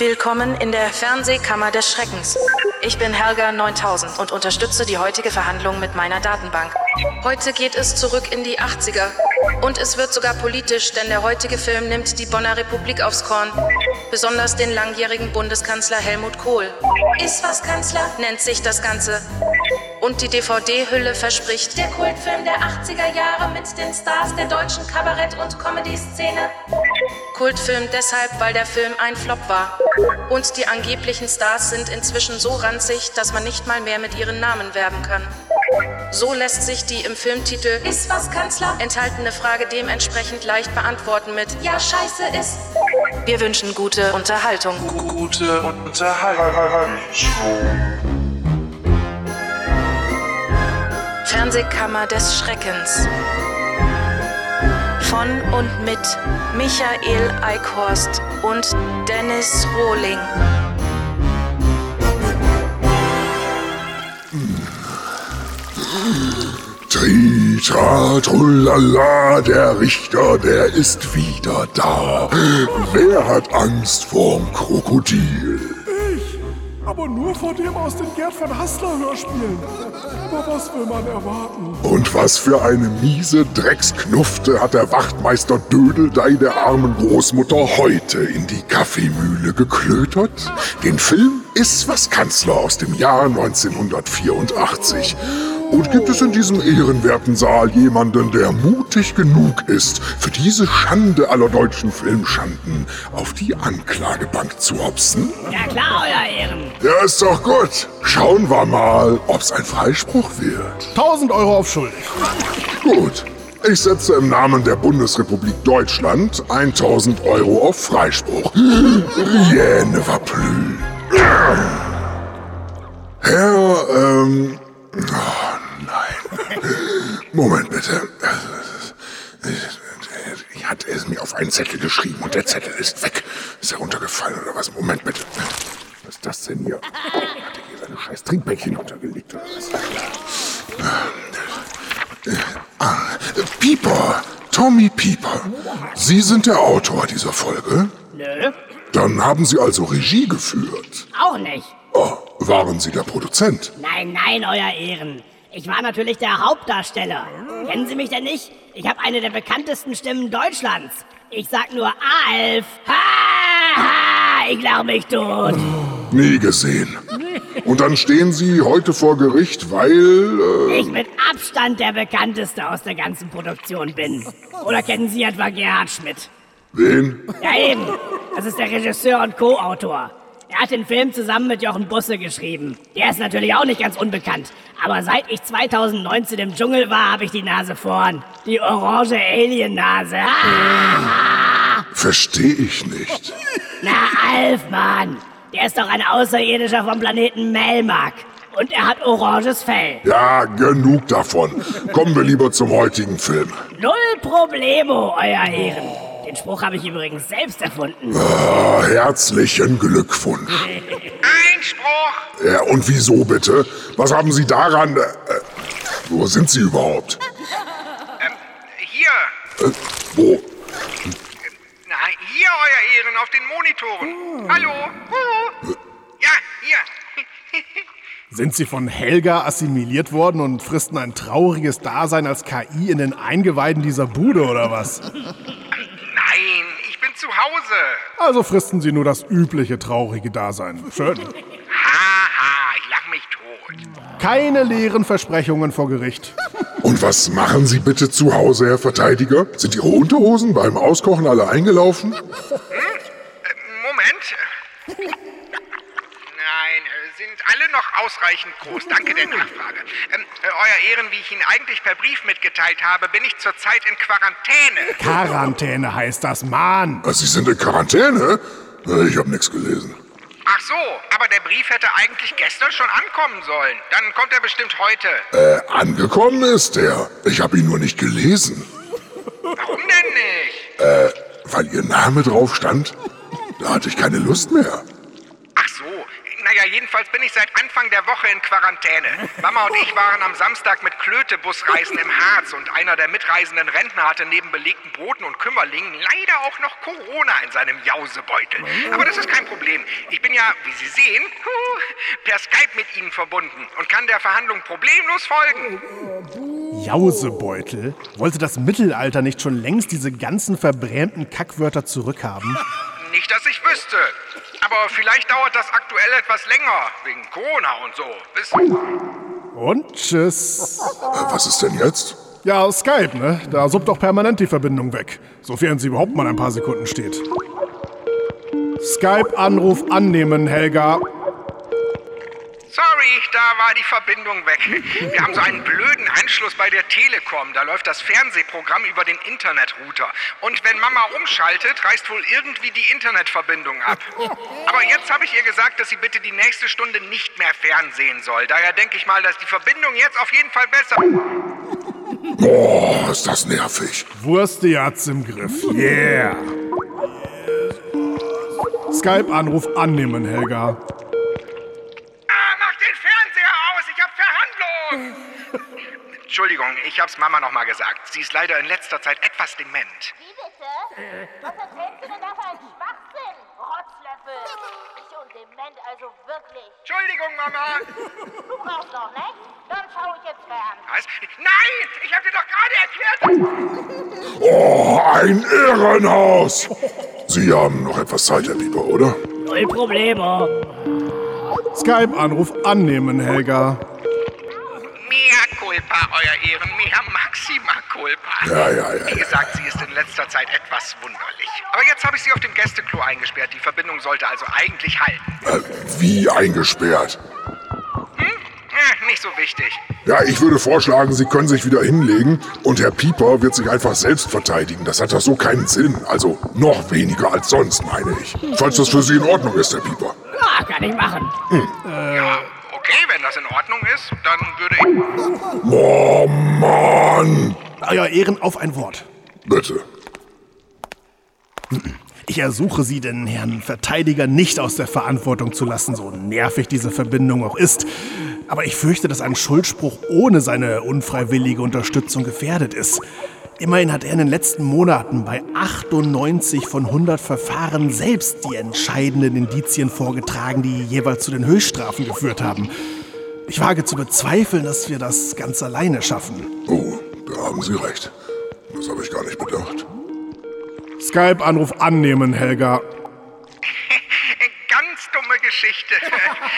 Willkommen in der Fernsehkammer des Schreckens. Ich bin Helga 9000 und unterstütze die heutige Verhandlung mit meiner Datenbank. Heute geht es zurück in die 80er. Und es wird sogar politisch, denn der heutige Film nimmt die Bonner Republik aufs Korn. Besonders den langjährigen Bundeskanzler Helmut Kohl. Ist was, Kanzler? nennt sich das Ganze. Und die DVD-Hülle verspricht der Kultfilm der 80er Jahre mit den Stars der deutschen Kabarett- und Comedy-Szene. Kultfilm deshalb, weil der Film ein Flop war. Und die angeblichen Stars sind inzwischen so ranzig, dass man nicht mal mehr mit ihren Namen werben kann. So lässt sich die im Filmtitel Ist was, Kanzler? enthaltene Frage dementsprechend leicht beantworten mit Ja, scheiße ist. Wir wünschen gute Unterhaltung. Gute Unterhaltung. Fernsehkammer des Schreckens. Von und mit Michael Eickhorst und Dennis Rohling. Tritra, trullala, der Richter, der ist wieder da. Wer hat Angst vorm Krokodil? Aber nur vor dem aus den Gerd von Hassler Hörspielen. Aber was will man erwarten? Und was für eine miese Drecksknufte hat der Wachtmeister Dödeldei der armen Großmutter heute in die Kaffeemühle geklötert? Den Film Ist was Kanzler aus dem Jahr 1984. Und gibt es in diesem ehrenwerten Saal jemanden, der mutig genug ist, für diese Schande aller deutschen Filmschanden auf die Anklagebank zu hopsen? Ja klar, euer Ehren. Ja, ist doch gut. Schauen wir mal, ob's ein Freispruch wird. 1000 Euro auf schuldig. Gut. Ich setze im Namen der Bundesrepublik Deutschland 1000 Euro auf Freispruch. Rienne Verplü. Herr, ähm... Oh. Moment bitte. Ich hatte es mir auf einen Zettel geschrieben und der Zettel ist weg. Ist er runtergefallen oder was? Moment bitte. Was ist das denn hier? Hat er hier seine scheiß Trinkbäckchen runtergelegt oder was? Ah, Pieper, Tommy Pieper. Sie sind der Autor dieser Folge? Nö, Dann haben Sie also Regie geführt. auch nicht. Oh, waren Sie der Produzent? Nein, nein, euer Ehren. Ich war natürlich der Hauptdarsteller. Kennen Sie mich denn nicht? Ich habe eine der bekanntesten Stimmen Deutschlands. Ich sag nur Alf. Ha, ha, ich lach mich tot. Nie gesehen. Und dann stehen Sie heute vor Gericht, weil... Äh, Ich mit Abstand der bekannteste aus der ganzen Produktion bin. Oder kennen Sie etwa Gerhard Schmidt? wen? Ja eben. Das ist der Regisseur und Co-Autor. Er hat den Film zusammen mit Jochen Busse geschrieben. Der ist natürlich auch nicht ganz unbekannt. Aber seit ich 2019 im Dschungel war, habe ich die Nase vorn. Die orange Alien-Nase. Ah! Verstehe ich nicht. Na, Alf, Mann. Der ist doch ein Außerirdischer vom Planeten Melmark. Und er hat oranges Fell. Ja, genug davon. Kommen wir lieber zum heutigen Film. Null Problemo, euer Ehren. Den Spruch habe ich übrigens selbst erfunden. Ah, herzlichen Glückwunsch. Einspruch! Ja, und wieso bitte? Was haben Sie daran... Äh, äh, wo sind Sie überhaupt? Hier! Äh, wo? Na, hier, Euer Ehren, auf den Monitoren. Hallo? Huhu. Ja, hier. Sind Sie von Helga assimiliert worden und fristen ein trauriges Dasein als KI in den Eingeweiden dieser Bude oder was? Nein, ich bin zu Hause. Also fristen Sie nur das übliche traurige Dasein. Schön. Haha, ich lach mich tot. Keine leeren Versprechungen vor Gericht. Und was machen Sie bitte zu Hause, Herr Verteidiger? Sind Ihre Unterhosen beim Auskochen alle eingelaufen? Äh, Moment. Nein, äh, sind alle noch ausreichend groß. Danke der Nachfrage. Ähm, äh, Euer Ehren, wie ich Ihnen eigentlich per Brief mitgeteilt habe, bin ich zurzeit in Quarantäne. Quarantäne heißt das, Mann. Sie sind in Quarantäne? Äh, Ich habe nichts gelesen. Ach so, aber der Brief hätte eigentlich gestern schon ankommen sollen. Dann kommt er bestimmt heute. Äh, angekommen ist er. Ich habe ihn nur nicht gelesen. Warum denn nicht? Weil Ihr Name drauf stand? Da hatte ich keine Lust mehr. Ach so, naja, jedenfalls bin ich seit Anfang der Woche in Quarantäne. Mama und ich waren am Samstag mit Klöte-Busreisen im Harz und einer der mitreisenden Rentner hatte neben belegten Broten und Kümmerlingen leider auch noch Corona in seinem Jausebeutel. Aber das ist kein Problem. Ich bin ja, wie Sie sehen, per Skype mit Ihnen verbunden und kann der Verhandlung problemlos folgen. Jausebeutel? Wollte das Mittelalter nicht schon längst diese ganzen verbrämten Kackwörter zurückhaben? Nicht, dass ich wüsste. Aber vielleicht dauert das aktuell etwas länger, wegen Corona und so. Wissen Und tschüss. Äh, was ist denn jetzt? Ja, Skype, ne? Da suppt doch permanent die Verbindung weg. Sofern sie überhaupt mal ein paar Sekunden steht. Skype-Anruf annehmen, Helga. Sorry, da war die Verbindung weg. Wir haben so einen blöden Anschluss bei der Telekom. Da läuft das Fernsehprogramm über den Internetrouter. Und wenn Mama umschaltet, reißt wohl irgendwie die Internetverbindung ab. Aber jetzt habe ich ihr gesagt, dass sie bitte die nächste Stunde nicht mehr fernsehen soll. Daher denke ich mal, dass die Verbindung jetzt auf jeden Fall besser. Boah, ist das nervig. Wurste hat's im Griff. Yeah. Skype-Anruf annehmen, Helga. Ah, mach den Fernseher aus! Ich hab Verhandlungen! Entschuldigung, ich hab's Mama nochmal gesagt. Sie ist leider in letzter Zeit etwas dement. Wie bitte? Was erzählst du denn da für einen Schwachsinn? Rotzlöffel. Ich und dement also wirklich. Entschuldigung, Mama! Du brauchst noch nicht? Dann schau ich jetzt fern. Was? Nein! Ich hab dir doch gerade erklärt... Oh, ein Irrenhaus! Sie haben noch etwas Zeit, Herr Pieper, oder? Null Problemo. Skype-Anruf annehmen, Helga. Mea culpa, Euer Ehren. Mea maxima culpa. Ja, ja, ja, Wie ja. gesagt, sie ist in letzter Zeit etwas wunderlich. Aber jetzt habe ich sie auf dem Gästeklo eingesperrt. Die Verbindung sollte also eigentlich halten. Äh, wie eingesperrt? Äh, nicht so wichtig. Ja, ich würde vorschlagen, Sie können sich wieder hinlegen und Herr Pieper wird sich einfach selbst verteidigen. Das hat doch so keinen Sinn. Also noch weniger als sonst, meine ich. Falls das für Sie in Ordnung ist, Herr Pieper. Ja, kann ich machen. Ja, okay, wenn das in Ordnung ist, dann würde ich... Oh, Mann! Euer Ehren auf ein Wort. Bitte. Ich ersuche Sie, den Herrn Verteidiger nicht aus der Verantwortung zu lassen, so nervig diese Verbindung auch ist. Aber ich fürchte, dass ein Schuldspruch ohne seine unfreiwillige Unterstützung gefährdet ist. Immerhin hat er in den letzten Monaten bei 98 von 100 Verfahren selbst die entscheidenden Indizien vorgetragen, die jeweils zu den Höchststrafen geführt haben. Ich wage zu bezweifeln, dass wir das ganz alleine schaffen. Oh, da haben Sie recht. Das habe ich gar nicht bedacht. Skype-Anruf annehmen, Helga. Ganz dumme Geschichte.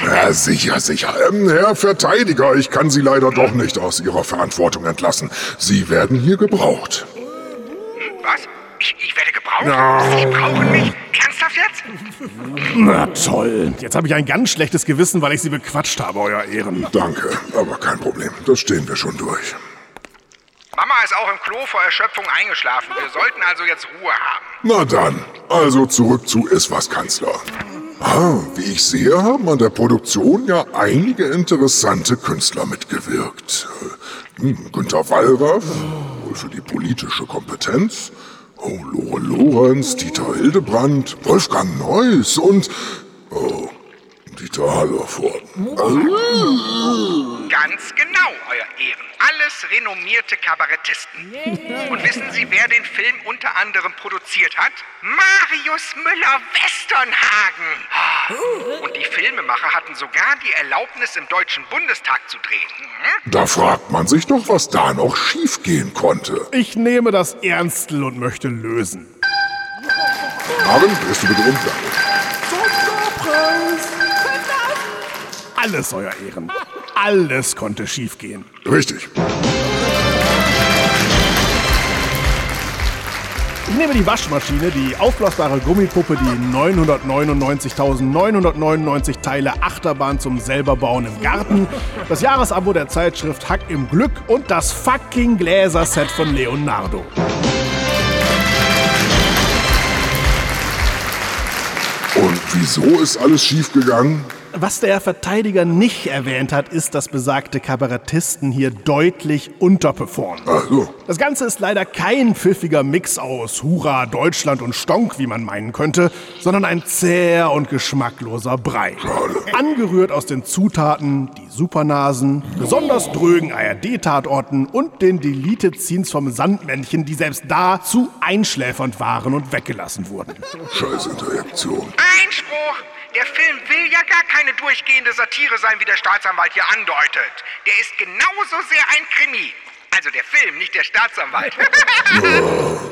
Ja, sicher, sicher. Ähm, Herr Verteidiger, ich kann Sie leider doch nicht aus Ihrer Verantwortung entlassen. Sie werden hier gebraucht. Was? Ich, ich werde gebraucht? Sie brauchen mich? Ernsthaft jetzt? Na toll. Jetzt habe ich ein ganz schlechtes Gewissen, weil ich Sie bequatscht habe, Euer Ehren. Danke, aber kein Problem. Das stehen wir schon durch. Mama ist auch im Klo vor Erschöpfung eingeschlafen. Wir sollten also jetzt Ruhe haben. Na dann, also zurück zu Iswas Kanzler. Ah, wie ich sehe, haben an der Produktion ja einige interessante Künstler mitgewirkt. Äh, hm, Günter Wallraff, wohl für die politische Kompetenz. Oh, Lore Lorenz, Dieter Hildebrand, Wolfgang Neuss und... Oh, Dieter Hallervorden. Ganz genau, Euer Ehren. Alles renommierte Kabarettisten. Und wissen Sie, wer den Film unter anderem produziert hat? Marius Müller-Westernhagen. Und die Filmemacher hatten sogar die Erlaubnis, im Deutschen Bundestag zu drehen. Hm? Da fragt man sich doch, was da noch schiefgehen konnte. Ich nehme das Ernstl und möchte lösen. Marvin, wirst du bitte umkleiden? Alles, Euer Ehren. Alles konnte schiefgehen. Richtig. Ich nehme die Waschmaschine, die aufblasbare Gummipuppe, die 999.999 Teile Achterbahn zum selberbauen im Garten, das Jahresabo der Zeitschrift Hack im Glück und das fucking Gläserset von Leonardo. Und wieso ist alles schiefgegangen? Was der Verteidiger nicht erwähnt hat, ist, dass besagte Kabarettisten hier deutlich unterperformen. Ach so. Das Ganze ist leider kein pfiffiger Mix aus Hurra, Deutschland und Stonk, wie man meinen könnte, sondern ein zäher und geschmackloser Brei. Angerührt aus den Zutaten, die Supernasen, besonders drögen ARD-Tatorten und den Deleted Scenes vom Sandmännchen, die selbst da zu einschläfernd waren und weggelassen wurden. Scheiß Interjektion. Einspruch! Der Film will ja gar keine durchgehende Satire sein, wie der Staatsanwalt hier andeutet. Der ist genauso sehr ein Krimi. Also der Film, nicht der Staatsanwalt.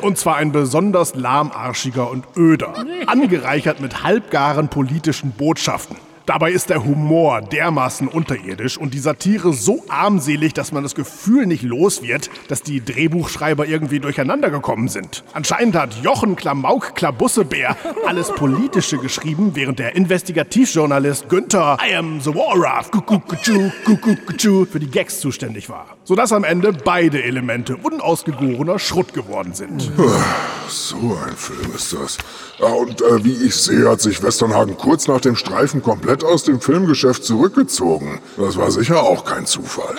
Und zwar ein besonders lahmarschiger und öder, angereichert mit halbgaren politischen Botschaften. Dabei ist der Humor dermaßen unterirdisch und die Satire so armselig, dass man das Gefühl nicht los wird, dass die Drehbuchschreiber irgendwie durcheinander gekommen sind. Anscheinend hat Jochen Klamauk Klabussebeer alles Politische geschrieben, während der Investigativjournalist Günther I am the Warraf kukukuchu, kukukuchu für die Gags zuständig war. Sodass am Ende beide Elemente unausgegorener Schrott geworden sind. So ein Film ist das. Und äh, wie ich sehe, hat sich Westernhagen kurz nach dem Streifen komplett aus dem Filmgeschäft zurückgezogen. Das war sicher auch kein Zufall.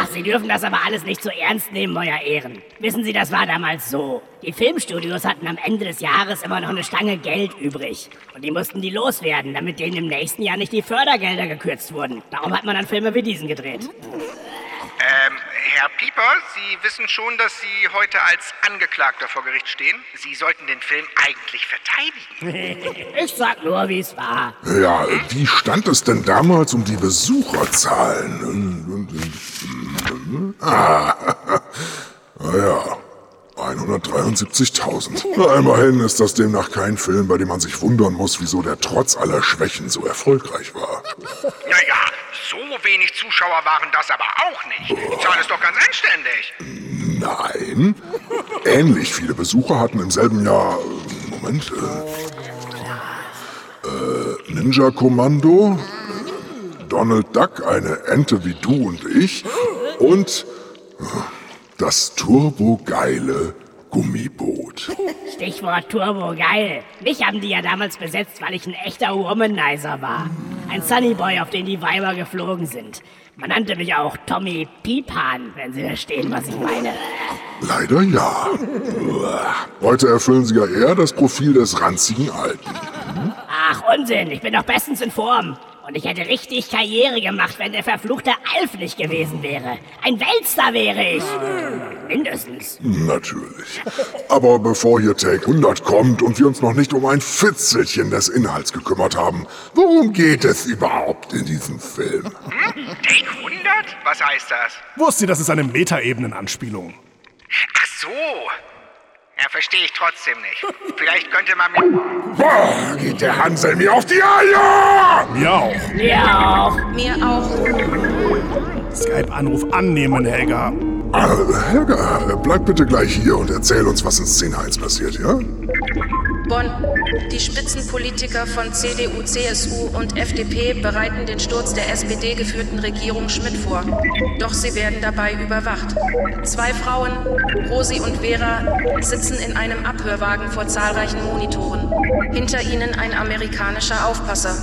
Ach, Sie dürfen das aber alles nicht so ernst nehmen, euer Ehren. Wissen Sie, das war damals so. Die Filmstudios hatten am Ende des Jahres immer noch eine Stange Geld übrig. Und die mussten die loswerden, damit denen im nächsten Jahr nicht die Fördergelder gekürzt wurden. Darum hat man dann Filme wie diesen gedreht. Ähm, Herr Pieper, Sie wissen schon, dass Sie heute als Angeklagter vor Gericht stehen. Sie sollten den Film eigentlich verteidigen. Ich sag nur, wie es war. Ja, wie stand es denn damals um die Besucherzahlen? Ah, naja, 173.000. Na, Immerhin ist das demnach kein Film, bei dem man sich wundern muss, wieso der trotz aller Schwächen so erfolgreich war. Naja, so wenig Zuschauer waren das aber auch nicht. Die Zahl ist doch ganz anständig. Nein. Ähnlich viele Besucher hatten im selben Jahr. Moment. Äh, äh, Ninja Kommando, Donald Duck, eine Ente wie du und ich und äh, das turbogeile Gummiboot. Stichwort Turbo geil. Mich haben die ja damals besetzt, weil ich ein echter Womanizer war. Ein Sunnyboy, auf den die Weiber geflogen sind. Man nannte mich auch Tommy Piepan, wenn Sie verstehen, was ich meine. Leider ja. Heute erfüllen sie ja eher das Profil des ranzigen Alten. Ach, Unsinn, ich bin doch bestens in Form. Und ich hätte richtig Karriere gemacht, wenn der verfluchte Alf nicht gewesen wäre. Ein Weltstar wäre ich. Mindestens. Natürlich. Aber bevor hier Take 100 kommt und wir uns noch nicht um ein Fitzelchen des Inhalts gekümmert haben, worum geht es überhaupt in diesem Film? Take 100? Was heißt das? Wusste, das ist eine Metaebenenanspielung. Ach so. Ja, verstehe ich trotzdem nicht. Vielleicht könnte man mir... Boah, geht der Hansel mir auf die Eier! Mir auch. Ja auch. Mir auch. Skype-Anruf annehmen, Helga. Helga, bleib bitte gleich hier und erzähl uns, was in Szene 1 passiert, ja? Bonn. Die Spitzenpolitiker von CDU, CSU und FDP bereiten den Sturz der SPD-geführten Regierung Schmidt vor. Doch sie werden dabei überwacht. Zwei Frauen, Rosi und Vera, sitzen in einem Abhörwagen vor zahlreichen Monitoren. Hinter ihnen ein amerikanischer Aufpasser.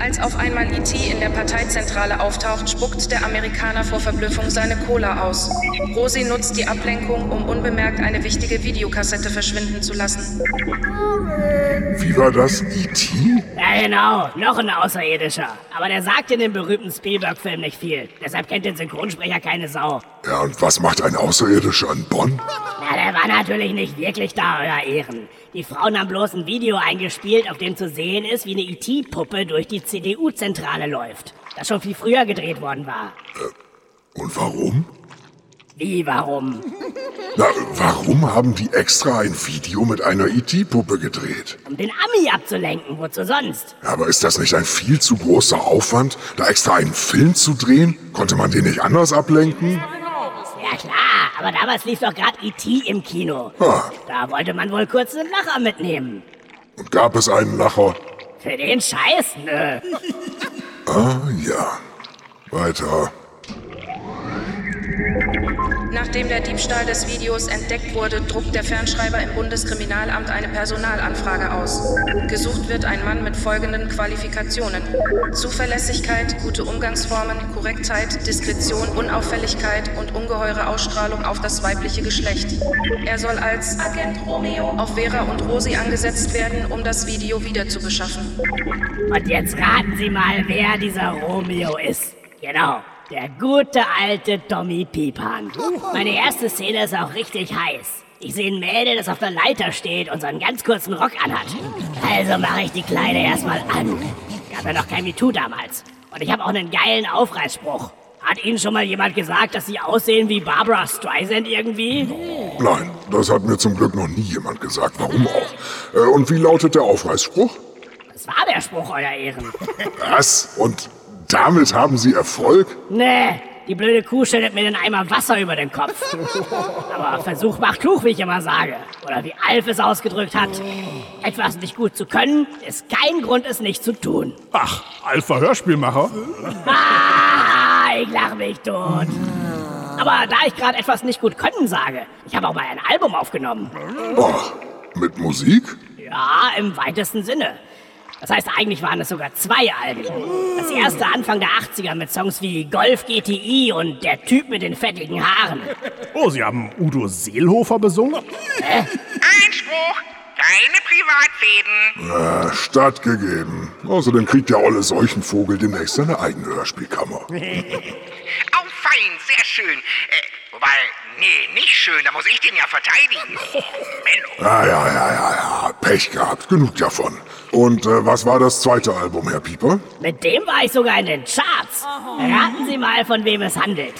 Als auf einmal IT in der Parteizentrale auftaucht, spuckt der Amerikaner vor Verblüffung seine Cola aus. Rosi nutzt die Ablenkung, um unbemerkt eine wichtige Videokassette verschwinden zu lassen. Wie war das? E.T.? Ja, genau. Noch ein Außerirdischer. Aber der sagt in dem berühmten Spielberg-Film nicht viel. Deshalb kennt den Synchronsprecher keine Sau. Ja, und was macht ein Außerirdischer in Bonn? Na, der war natürlich nicht wirklich da, euer Ehren. Die Frauen haben bloß ein Video eingespielt, auf dem zu sehen ist, wie eine IT-Puppe durch die CDU-Zentrale läuft. Das schon viel früher gedreht worden war. Und warum? Wie, warum? Na, warum haben die extra ein Video mit einer E.T.-Puppe gedreht? Um den Ami abzulenken, wozu sonst? Aber ist das nicht ein viel zu großer Aufwand, da extra einen Film zu drehen? Konnte man den nicht anders ablenken? Ja klar, aber damals lief doch gerade E.T. im Kino. Ah. Da wollte man wohl kurz einen Lacher mitnehmen. Und gab es einen Lacher? Für den Scheiß? Nö. Ah, ja. Weiter. Nachdem der Diebstahl des Videos entdeckt wurde, druckt der Fernschreiber im Bundeskriminalamt eine Personalanfrage aus. Gesucht wird ein Mann mit folgenden Qualifikationen. Zuverlässigkeit, gute Umgangsformen, Korrektheit, Diskretion, Unauffälligkeit und ungeheure Ausstrahlung auf das weibliche Geschlecht. Er soll als Agent Romeo auf Vera und Rosi angesetzt werden, um das Video wiederzubeschaffen. Und jetzt raten Sie mal, wer dieser Romeo ist. Genau, der gute alte Tommy Piepan. Meine erste Szene ist auch richtig heiß. Ich sehe ein Mädel, das auf der Leiter steht und so einen ganz kurzen Rock anhat. Also mache ich die Kleine erstmal an. Gab ja noch kein MeToo damals. Und ich habe auch einen geilen Aufreißspruch. Hat Ihnen schon mal jemand gesagt, dass Sie aussehen wie Barbara Streisand irgendwie? Nein, das hat mir zum Glück noch nie jemand gesagt. Warum auch? Äh, und wie lautet der Aufreißspruch? Das war der Spruch, Euer Ehren. Was? Und damit haben Sie Erfolg? Nee, die blöde Kuh stellt mir den Eimer Wasser über den Kopf. Aber Versuch macht klug, wie ich immer sage. Oder wie Alf es ausgedrückt hat. Etwas nicht gut zu können, ist kein Grund, es nicht zu tun. Ach, Alpha Hörspielmacher? Ah, ich lache mich tot. Aber da ich gerade etwas nicht gut können sage, ich habe auch mal ein Album aufgenommen. Ach, mit Musik? Ja, im weitesten Sinne. Das heißt, eigentlich waren es sogar zwei Alben. Das erste Anfang der 80er mit Songs wie Golf GTI und Der Typ mit den fettigen Haaren. Oh, Sie haben Udo Seelhofer besungen? Einspruch! Keine Privatfäden! Äh, stattgegeben. Außerdem kriegt der olle Seuchenvogel demnächst seine eigene Hörspielkammer. Oh, fein, sehr schön. Äh, wobei, nee, nicht schön, da muss ich den ja verteidigen. Oh, Menno. Ja, ja, ja, ja, ja. Pech gehabt. Genug davon. Und äh, was war das zweite Album, Herr Pieper? Mit dem war ich sogar in den Charts. Raten Sie mal, von wem es handelt.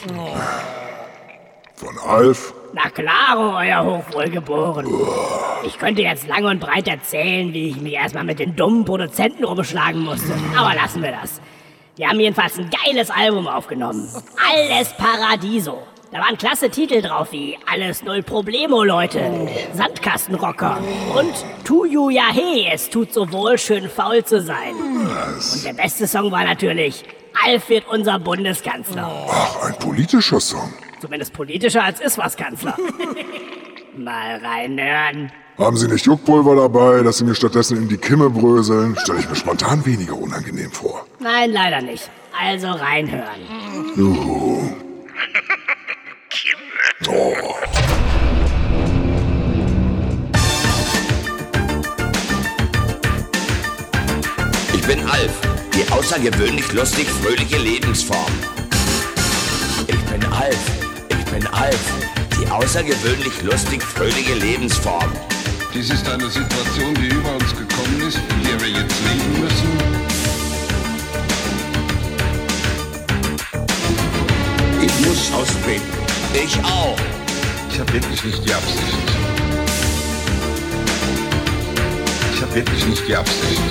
Von Alf? Na klaro, euer Hochwohlgeboren. Ich könnte jetzt lang und breit erzählen, wie ich mich erstmal mit den dummen Produzenten rumschlagen musste. Aber lassen wir das. Wir haben jedenfalls ein geiles Album aufgenommen. Alles Paradiso. Da waren klasse Titel drauf wie Alles Null Problemo, Leute, Sandkastenrocker und Tu You Ja He, es tut so wohl, schön faul zu sein. Und der beste Song war natürlich Alf wird unser Bundeskanzler. Ach, ein politischer Song. Zumindest politischer als Iswas-Kanzler. Mal reinhören. Haben Sie nicht Juckpulver dabei, dass Sie mir stattdessen in die Kimme bröseln? Stelle ich mir spontan weniger unangenehm vor. Nein, leider nicht. Also reinhören. Juhu. Oh. Ich bin Alf, die außergewöhnlich lustig fröhliche Lebensform. Ich bin Alf, ich bin Alf, die außergewöhnlich lustig fröhliche Lebensform. Dies ist eine Situation, die über uns gekommen ist, in der wir jetzt leben müssen. Ich muss austreten. Ich auch. Ich habe wirklich nicht die Absicht. Ich habe wirklich nicht die Absicht.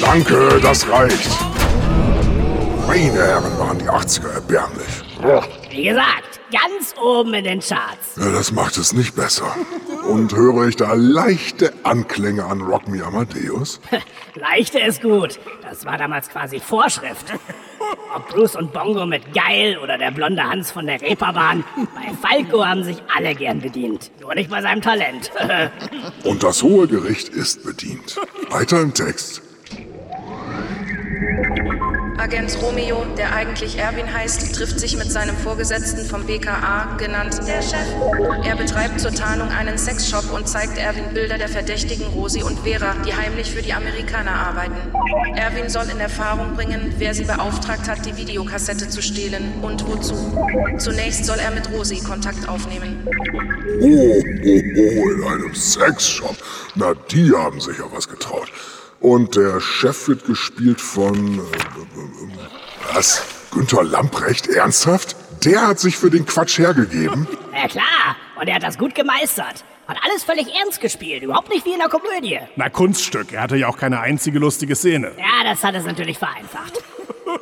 Danke, das reicht. Meine Herren, waren die 80er erbärmlich. Wie gesagt, ganz oben in den Charts. Ja, das macht es nicht besser. Und höre ich da leichte Anklänge an Rock Me Amadeus? Leichte ist gut. Das war damals quasi Vorschrift. Ob Bruce und Bongo mit Geil oder der blonde Hans von der Reeperbahn, bei Falco haben sich alle gern bedient. Nur nicht bei seinem Talent. Und das hohe Gericht ist bedient. Weiter im Text. Agent Romeo, der eigentlich Erwin heißt, trifft sich mit seinem Vorgesetzten vom BKA, genannt der Chef. Er betreibt zur Tarnung einen Sexshop und zeigt Erwin Bilder der Verdächtigen Rosi und Vera, die heimlich für die Amerikaner arbeiten. Erwin soll in Erfahrung bringen, wer sie beauftragt hat, die Videokassette zu stehlen und wozu. Zunächst soll er mit Rosi Kontakt aufnehmen. Oh, oh, oh, in einem Sexshop. Na, die haben sich ja was getraut. Und der Chef wird gespielt von... Äh, was? Günther Lamprecht? Ernsthaft? Der hat sich für den Quatsch hergegeben? Ja klar, und er hat das gut gemeistert. Hat alles völlig ernst gespielt, überhaupt nicht wie in der Komödie. Na, Kunststück. Er hatte ja auch keine einzige lustige Szene. Ja, das hat es natürlich vereinfacht.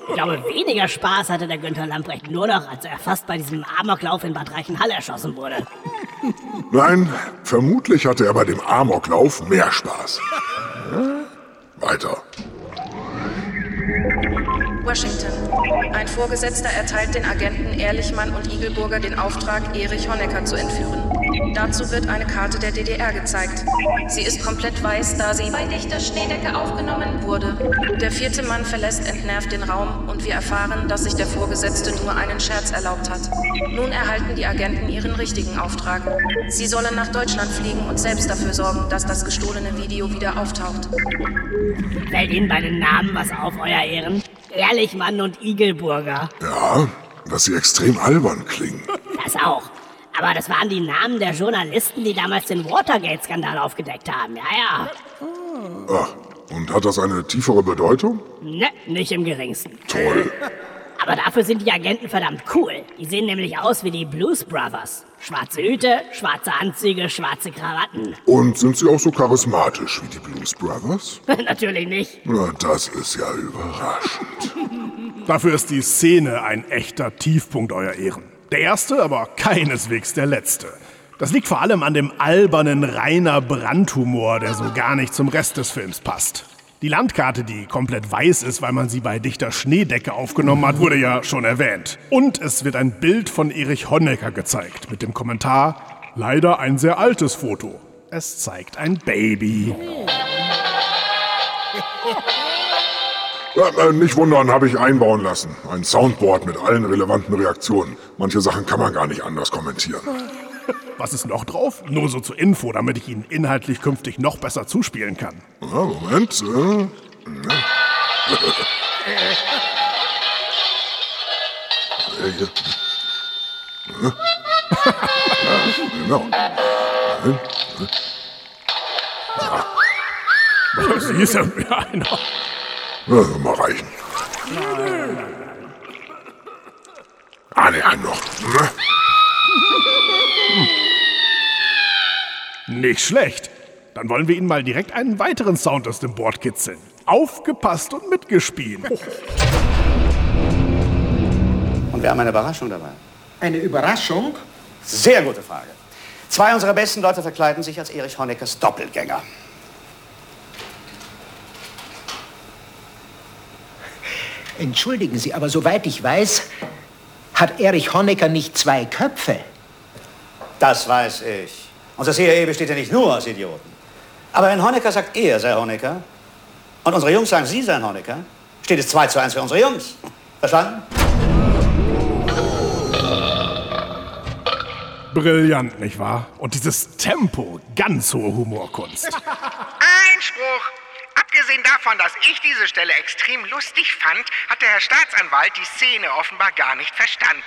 Ich glaube, weniger Spaß hatte der Günther Lamprecht nur noch, als er fast bei diesem Amoklauf in Bad Reichenhall erschossen wurde. Nein, vermutlich hatte er bei dem Amoklauf mehr Spaß weiter. Washington. Ein Vorgesetzter erteilt den Agenten Ehrlichmann und Igelburger den Auftrag, Erich Honecker zu entführen. Dazu wird eine Karte der DDR gezeigt. Sie ist komplett weiß, da sie bei dichter Schneedecke aufgenommen wurde. Der vierte Mann verlässt entnervt den Raum und wir erfahren, dass sich der Vorgesetzte nur einen Scherz erlaubt hat. Nun erhalten die Agenten ihren richtigen Auftrag. Sie sollen nach Deutschland fliegen und selbst dafür sorgen, dass das gestohlene Video wieder auftaucht. Fällt Ihnen bei den Namen was auf, Euer Ehren? Ehrlichmann und Igelburger. Ja, dass sie extrem albern klingen. Das auch. Aber das waren die Namen der Journalisten, die damals den Watergate-Skandal aufgedeckt haben. Ja, ja. Ach, und hat das eine tiefere Bedeutung? Ne, nicht im geringsten. Toll. Aber dafür sind die Agenten verdammt cool. Die sehen nämlich aus wie die Blues Brothers. Schwarze Hüte, schwarze Anzüge, schwarze Krawatten. Und sind sie auch so charismatisch wie die Blues Brothers? Natürlich nicht. Na, das ist ja überraschend. Dafür ist die Szene ein echter Tiefpunkt, Euer Ehren. Der erste, aber keineswegs der letzte. Das liegt vor allem an dem albernen Rainer Brandhumor, der so gar nicht zum Rest des Films passt. Die Landkarte, die komplett weiß ist, weil man sie bei dichter Schneedecke aufgenommen hat, wurde ja schon erwähnt. Und es wird ein Bild von Erich Honecker gezeigt mit dem Kommentar, leider ein sehr altes Foto. Es zeigt ein Baby. Ja, äh, nicht wundern, habe ich einbauen lassen. Ein Soundboard mit allen relevanten Reaktionen. Manche Sachen kann man gar nicht anders kommentieren. Was ist noch drauf? Nur so zur Info, damit ich Ihnen inhaltlich künftig noch besser zuspielen kann. Ja, Moment. Äh. Äh, genau. Sie ist ja, ja Ja, soll mal reichen. Ah, ne, einen noch. Ne? Nicht schlecht. Dann wollen wir Ihnen mal direkt einen weiteren Sound aus dem Board kitzeln. Aufgepasst und mitgespielt. Und wir haben eine Überraschung dabei. Eine Überraschung? Sehr gute Frage. Zwei unserer besten Leute verkleiden sich als Erich Honeckers Doppelgänger. Entschuldigen Sie, aber soweit ich weiß, hat Erich Honecker nicht zwei Köpfe. Das weiß ich. Unser CIA besteht ja nicht nur aus Idioten. Aber wenn Honecker sagt, er sei Honecker, und unsere Jungs sagen, sie seien Honecker, steht es 2 zu 1 für unsere Jungs. Verstanden? Brillant, nicht wahr? Und dieses Tempo, ganz hohe Humorkunst. Einspruch! Abgesehen davon, dass ich diese Stelle extrem lustig fand, hat der Herr Staatsanwalt die Szene offenbar gar nicht verstanden.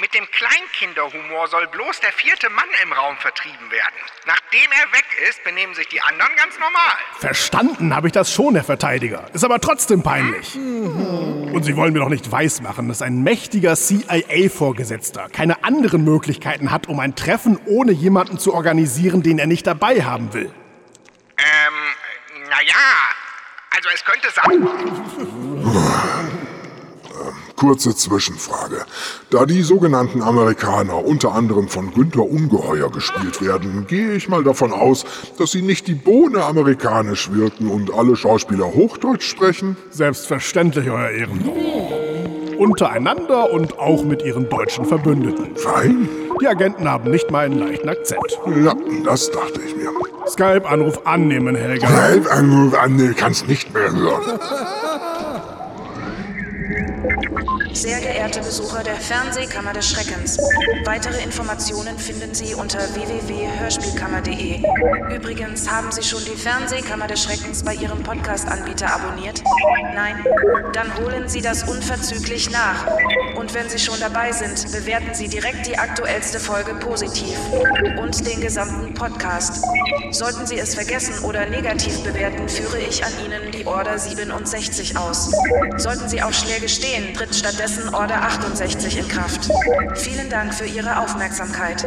Mit dem Kleinkinderhumor soll bloß der vierte Mann im Raum vertrieben werden. Nachdem er weg ist, benehmen sich die anderen ganz normal. Verstanden habe ich das schon, Herr Verteidiger. Ist aber trotzdem peinlich. Und Sie wollen mir doch nicht weismachen, dass ein mächtiger CIA-Vorgesetzter keine anderen Möglichkeiten hat, um ein Treffen ohne jemanden zu organisieren, den er nicht dabei haben will. Ähm, naja, also es könnte sein. Kurze Zwischenfrage. Da die sogenannten Amerikaner unter anderem von Günther Ungeheuer gespielt werden, gehe ich mal davon aus, dass sie nicht die Bohne amerikanisch wirken und alle Schauspieler Hochdeutsch sprechen? Selbstverständlich, Euer Ehren. Untereinander und auch mit ihren deutschen Verbündeten. Fein. Die Agenten haben nicht mal einen leichten Akzent. Ja, das dachte ich mir. Skype-Anruf annehmen, Helga. Skype-Anruf annehmen, kannst nicht mehr hören. Sehr geehrte Besucher der Fernsehkammer des Schreckens, weitere Informationen finden Sie unter www.hörspielkammer.de. Übrigens, haben Sie schon die Fernsehkammer des Schreckens bei Ihrem Podcast-Anbieter abonniert? Nein? Dann holen Sie das unverzüglich nach. Und wenn Sie schon dabei sind, bewerten Sie direkt die aktuellste Folge positiv und den gesamten Podcast. Sollten Sie es vergessen oder negativ bewerten, führe ich an Ihnen die Order 67 aus. Sollten Sie auf Schläge stehen, tritt stattdessen Order 68 in Kraft. Vielen Dank für Ihre Aufmerksamkeit.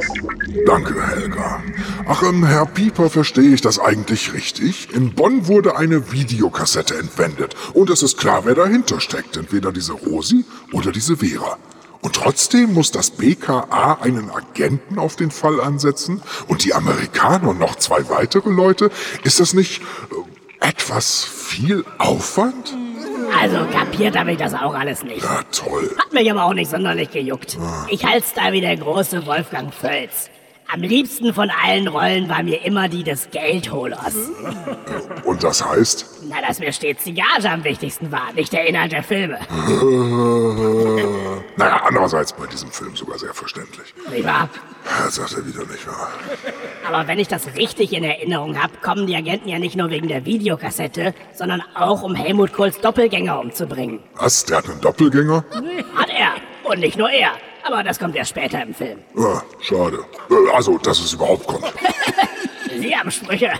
Danke, Helga. Ach, ähm, Herr Pieper, verstehe ich das eigentlich richtig? In Bonn wurde eine Videokassette entwendet und es ist klar, wer dahinter steckt. Entweder diese Rosi oder diese Vera. Und trotzdem muss das BKA einen Agenten auf den Fall ansetzen und die Amerikaner und noch zwei weitere Leute. Ist das nicht äh, etwas viel Aufwand? Also kapiert habe ich das auch alles nicht. Ja, toll. Hat mich aber auch nicht sonderlich gejuckt. Ich halt's da wie der große Wolfgang Völz. Am liebsten von allen Rollen war mir immer die des Geldholers. Und das heißt? Na, dass mir stets die Gage am wichtigsten war, nicht der Inhalt der Filme. naja, andererseits bei diesem Film sogar sehr verständlich. Nicht wahr? Das sagt er wieder nicht wahr. Aber wenn ich das richtig in Erinnerung habe, kommen die Agenten ja nicht nur wegen der Videokassette, sondern auch um Helmut Kohls Doppelgänger umzubringen. Was? Der hat einen Doppelgänger? Hat er. Und nicht nur er. Aber das kommt erst später im Film. Ja, schade. Äh, Also, dass es überhaupt kommt. Sie haben Sprüche.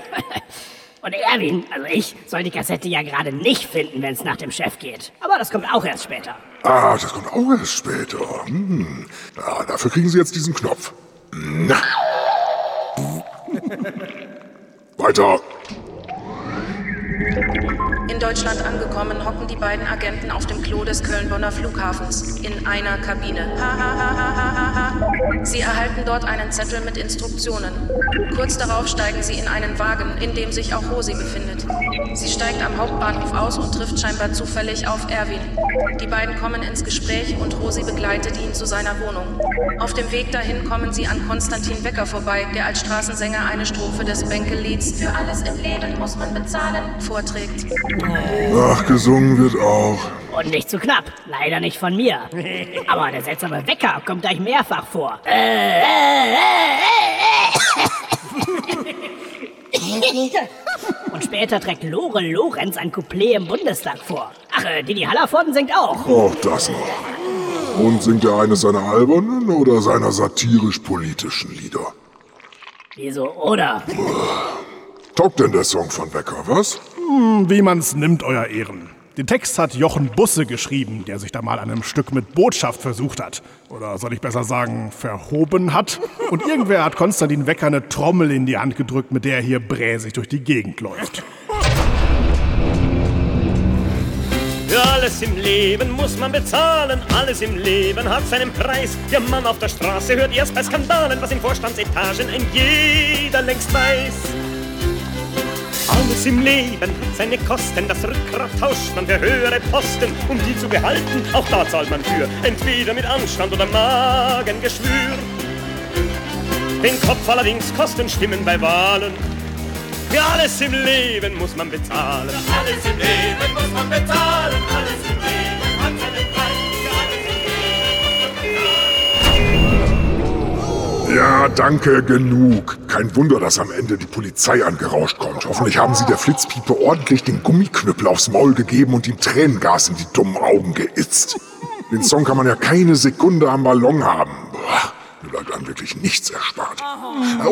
Und Erwin, also ich, soll die Kassette ja gerade nicht finden, wenn es nach dem Chef geht. Aber das kommt auch erst später. Ah, das kommt auch erst später. Hm. Ja, dafür kriegen Sie jetzt diesen Knopf. Na. Weiter. In Deutschland angekommen, hocken die beiden Agenten auf dem Klo des Köln-Bonner Flughafens in einer Kabine. Sie erhalten dort einen Zettel mit Instruktionen. Kurz darauf steigen sie in einen Wagen, in dem sich auch Rosi befindet. Sie steigt am Hauptbahnhof aus und trifft scheinbar zufällig auf Erwin. Die beiden kommen ins Gespräch und Rosi begleitet ihn zu seiner Wohnung. Auf dem Weg dahin kommen sie an Konstantin Wecker vorbei, der als Straßensänger eine Strophe des Bänkellieds Für alles im Leben muss man bezahlen vorträgt. Ach, gesungen wird auch. Und nicht zu knapp. Leider nicht von mir. Aber der seltsame Wecker kommt gleich mehrfach vor. Äh, äh, äh, äh. Und später trägt Lore Lorenz ein Couplet im Bundestag vor. Ach, äh, Didi Hallervorden singt auch. Oh, das noch. Und singt er eines seiner albernen oder seiner satirisch-politischen Lieder? Wieso, oder? Taugt denn der Song von Becker, was? Hm, wie man's nimmt, euer Ehren. Den Text hat Jochen Busse geschrieben, der sich da mal an einem Stück mit Botschaft versucht hat. Oder soll ich besser sagen, verhoben hat. Und irgendwer hat Konstantin Wecker eine Trommel in die Hand gedrückt, mit der er hier bräsig durch die Gegend läuft. Für alles im Leben muss man bezahlen, alles im Leben hat seinen Preis. Der Mann auf der Straße hört erst bei Skandalen, was in Vorstandsetagen ein jeder längst weiß. Alles im Leben seine Kosten, das Rückgrat tauscht man für höhere Posten. Um die zu behalten, auch da zahlt man für, entweder mit Anstand oder Magengeschwür. Den Kopf allerdings kosten Stimmen bei Wahlen. Für alles im Leben muss man bezahlen. Für alles im Leben muss man bezahlen. Alles Ja, danke, genug. Kein Wunder, dass am Ende die Polizei angerauscht kommt. Hoffentlich haben sie der Flitzpiepe ordentlich den Gummiknüppel aufs Maul gegeben und ihm Tränengas in die dummen Augen geitzt. Den Song kann man ja keine Sekunde am Ballon haben. Boah, mir bleibt einem wirklich nichts erspart.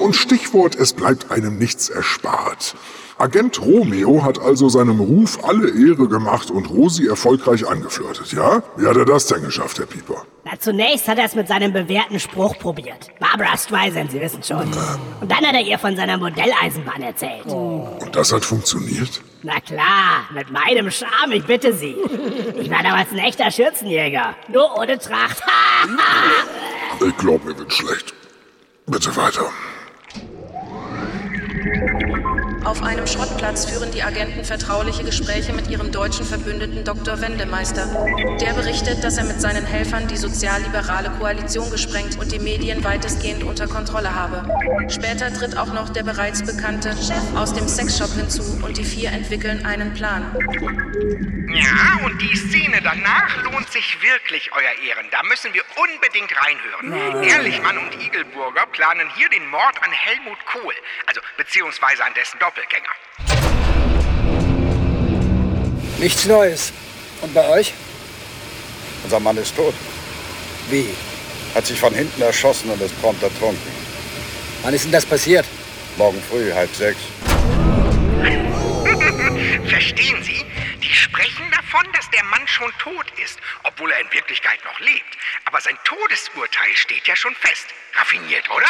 Und Stichwort, es bleibt einem nichts erspart. Agent Romeo hat also seinem Ruf alle Ehre gemacht und Rosi erfolgreich angeflirtet, ja? Wie hat er das denn geschafft, Herr Pieper? Na, zunächst hat er es mit seinem bewährten Spruch probiert. Barbara Streisand, Sie wissen schon. Und dann hat er ihr von seiner Modelleisenbahn erzählt. Und das hat funktioniert? Na klar, mit meinem Charme, ich bitte Sie. Ich war damals ein echter Schürzenjäger. Nur ohne Tracht. Ich glaub, mir wird schlecht. Bitte weiter. Auf einem Schrottplatz führen die Agenten vertrauliche Gespräche mit ihrem deutschen Verbündeten Dr. Wendemeister. Der berichtet, dass er mit seinen Helfern die sozialliberale Koalition gesprengt und die Medien weitestgehend unter Kontrolle habe. Später tritt auch noch der bereits bekannte Chef aus dem Sexshop hinzu und die vier entwickeln einen Plan. Ja, und die Szene danach lohnt sich wirklich, Euer Ehren. Da müssen wir unbedingt reinhören. Ehrlichmann und Igelburger planen hier den Mord an Helmut Kohl, also beziehungsweise an dessen Doppelgänger. Nichts Neues. Und bei euch? Unser Mann ist tot. Wie? Hat sich von hinten erschossen und ist prompt ertrunken. Wann ist denn das passiert? Morgen früh, halb sechs. Verstehen Sie? Die sprechen davon, dass der Mann schon tot ist, obwohl er in Wirklichkeit noch lebt. Aber sein Todesurteil steht ja schon fest. Raffiniert, oder?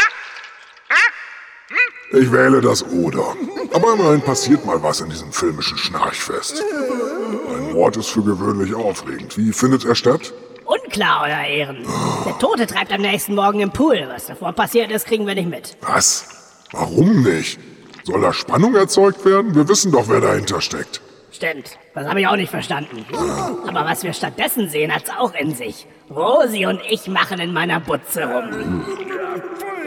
Ich wähle das Oder. Aber immerhin passiert mal was in diesem filmischen Schnarchfest. Ein Mord ist für gewöhnlich aufregend. Wie findet er statt? Unklar, Euer Ehren. Der Tote treibt am nächsten Morgen im Pool. Was davor passiert ist, kriegen wir nicht mit. Was? Warum nicht? Soll da Spannung erzeugt werden? Wir wissen doch, wer dahinter steckt. Stimmt, das habe ich auch nicht verstanden. Aber was wir stattdessen sehen, hat's auch in sich. Rosi und ich machen in meiner Butze rum.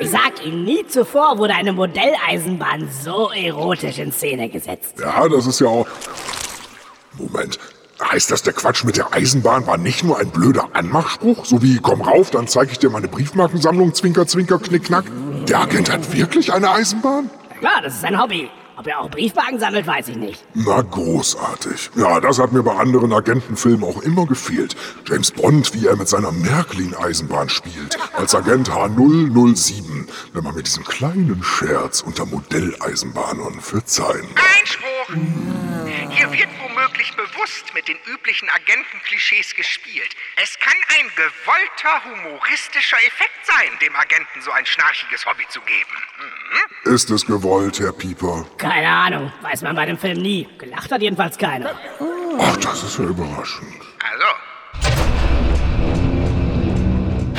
Ich sag Ihnen, nie zuvor wurde eine Modelleisenbahn so erotisch in Szene gesetzt. Ja, das ist ja auch... Moment. Heißt das, der Quatsch mit der Eisenbahn war nicht nur ein blöder Anmachspruch? So wie, komm rauf, dann zeige ich dir meine Briefmarkensammlung, Zwinker, Zwinker, Knick, Knack. Der Agent hat wirklich eine Eisenbahn? Na klar, das ist sein Hobby. Ob er auch Briefwagen sammelt, weiß ich nicht. Na, großartig. Ja, das hat mir bei anderen Agentenfilmen auch immer gefehlt. James Bond, wie er mit seiner Märklin-Eisenbahn spielt. Als Agent H007. Wenn man mit diesem kleinen Scherz unter Modelleisenbahnern verzeihen. Einspruch! Hier wird womöglich bewusst mit den üblichen Agentenklischees gespielt. Es kann ein gewollter humoristischer Effekt sein, dem Agenten so ein schnarchiges Hobby zu geben. Mhm. Ist es gewollt, Herr Pieper? Keine Ahnung, weiß man bei dem Film nie. Gelacht hat jedenfalls keiner. Ach, das ist ja überraschend. Also,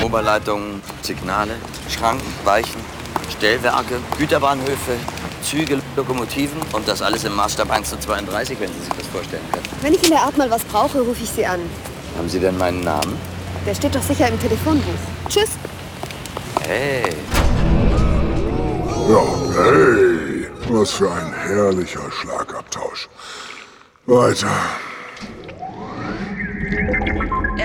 Oberleitungen, Signale, Schranken, Weichen, Stellwerke, Güterbahnhöfe, Züge, Lokomotiven und das alles im Maßstab 1 zu 32, wenn Sie sich das vorstellen können. Wenn ich in der Art mal was brauche, rufe ich Sie an. Haben Sie denn meinen Namen? Der steht doch sicher im Telefonbuch. Tschüss. Hey. Ja, hey. Was für ein herrlicher Schlagabtausch. Weiter.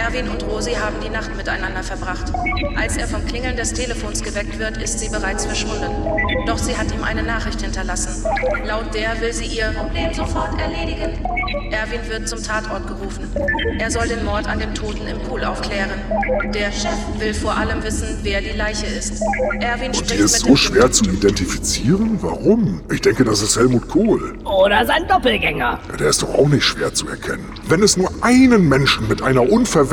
Erwin und Rosi haben die Nacht miteinander verbracht. Als er vom Klingeln des Telefons geweckt wird, ist sie bereits verschwunden. Doch sie hat ihm eine Nachricht hinterlassen. Laut der will sie ihr Problem sofort erledigen. Erwin wird zum Tatort gerufen. Er soll den Mord an dem Toten im Pool aufklären. Der Chef will vor allem wissen, wer die Leiche ist. Erwin Und die ist mit so dem schwer zu identifizieren? Warum? Ich denke, das ist Helmut Kohl. Oder sein Doppelgänger. Ja, der ist doch auch nicht schwer zu erkennen. Wenn es nur einen Menschen mit einer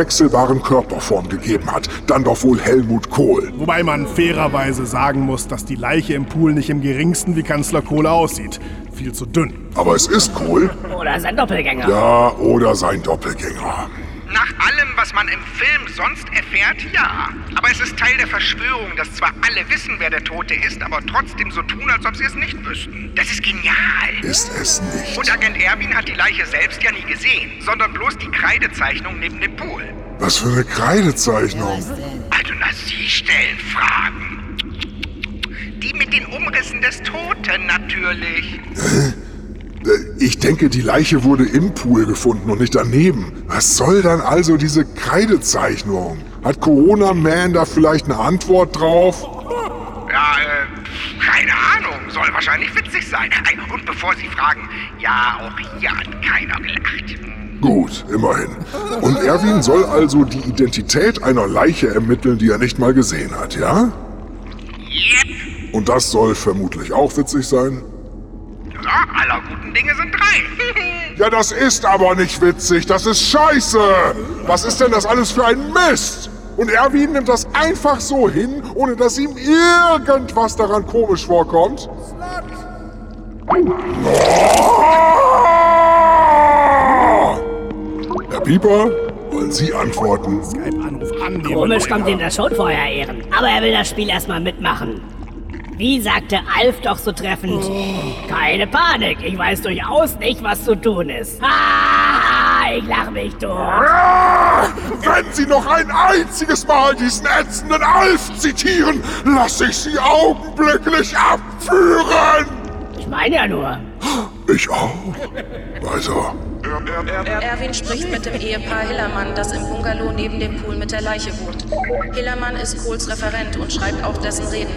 unverwechselbaren Körperform gegeben hat, dann doch wohl Helmut Kohl. Wobei man fairerweise sagen muss, dass die Leiche im Pool nicht im geringsten wie Kanzler Kohle aussieht. Viel zu dünn. Aber es ist Kohl. Oder sein Doppelgänger. Ja, oder sein Doppelgänger. Nach allem, was man im Film sonst erfährt, ja. Aber es ist Teil der Verschwörung, dass zwar alle wissen, wer der Tote ist, aber trotzdem so tun, als ob sie es nicht wüssten. Das ist genial. Ist es nicht. Und Agent Erwin hat die Leiche selbst ja nie gesehen, sondern bloß die Kreidezeichnung neben dem Pool. Was für eine Kreidezeichnung. Also, na, Sie stellen Fragen. Die mit den Umrissen des Toten natürlich. Äh, Ich denke, die Leiche wurde im Pool gefunden und nicht daneben. Was soll dann also diese Kreidezeichnung? Hat Corona Man da vielleicht eine Antwort drauf? Ja, äh, keine Ahnung. Soll wahrscheinlich witzig sein. Ei, Und bevor Sie fragen, ja, auch hier hat keiner gelacht. Gut, immerhin. Und Erwin soll also die Identität einer Leiche ermitteln, die er nicht mal gesehen hat, ja? Yep. Und das soll vermutlich auch witzig sein? Ja, aller guten Dinge sind drei. Ja, das ist aber nicht witzig, das ist scheiße! Was ist denn das alles für ein Mist? Und Erwin nimmt das einfach so hin, ohne dass ihm irgendwas daran komisch vorkommt? Herr Pieper, wollen Sie antworten? Komisch kommt ihm das schon vorher ehren. Aber er will das Spiel erstmal mitmachen. Wie sagte Alf doch so treffend? Keine Panik, ich weiß durchaus nicht, was zu tun ist. Ah, ich lach mich tot. Wenn Sie noch ein einziges Mal diesen ätzenden Alf zitieren, lasse ich Sie augenblicklich abführen! Ich meine ja nur. Ich auch. Weiter. Erwin spricht mit dem Ehepaar Hillermann, das im Bungalow neben dem Pool mit der Leiche wohnt. Hillermann ist Kohls Referent und schreibt auch dessen Reden.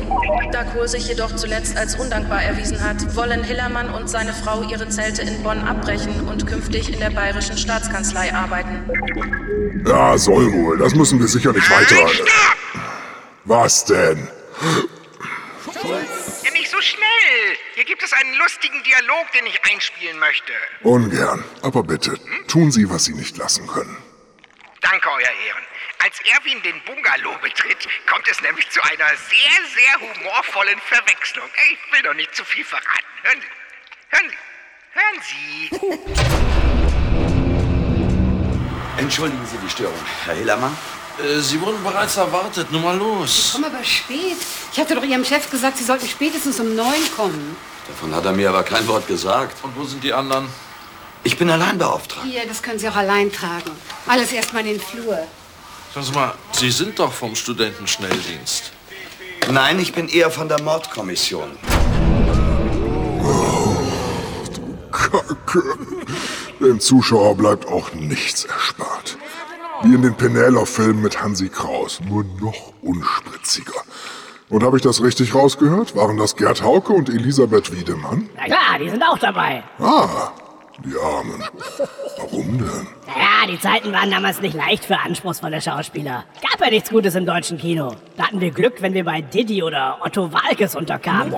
Da Kohl sich jedoch zuletzt als undankbar erwiesen hat, wollen Hillermann und seine Frau ihre Zelte in Bonn abbrechen und künftig in der bayerischen Staatskanzlei arbeiten. Ja, soll wohl. Das müssen wir sicher nicht weiter. Was denn? Nicht so schnell. Hier gibt es einen lustigen Dialog, den ich einspielen möchte. Ungern. Aber bitte, tun Sie, was Sie nicht lassen können. Danke, Euer Ehren. Als Erwin den Bungalow betritt, kommt es nämlich zu einer sehr, sehr humorvollen Verwechslung. Ich will doch nicht zu viel verraten. Hören Sie. Hören Sie. Hören Sie. Entschuldigen Sie die Störung, Herr Hillermann. Äh, Sie wurden bereits erwartet. Nun mal los. Komm aber spät. Ich hatte doch Ihrem Chef gesagt, Sie sollten spätestens um neun kommen. Davon hat er mir aber kein Wort gesagt. Und wo sind die anderen? Ich bin allein beauftragt. Hier, das können Sie auch allein tragen. Alles erstmal in den Flur. Sagen Sie mal, Sie sind doch vom Studentenschnelldienst. Nein, ich bin eher von der Mordkommission. Kacke. Dem Zuschauer bleibt auch nichts erspart. Wie in den Penela-Filmen mit Hansi Kraus, nur noch unspritziger. Und habe ich das richtig rausgehört? Waren das Gerd Hauke und Elisabeth Wiedemann? Na klar, die sind auch dabei. Ah, die Armen. Warum denn? Naja, die Zeiten waren damals nicht leicht für anspruchsvolle Schauspieler. Gab ja nichts Gutes im deutschen Kino. Da hatten wir Glück, wenn wir bei Didi oder Otto Walkes unterkamen.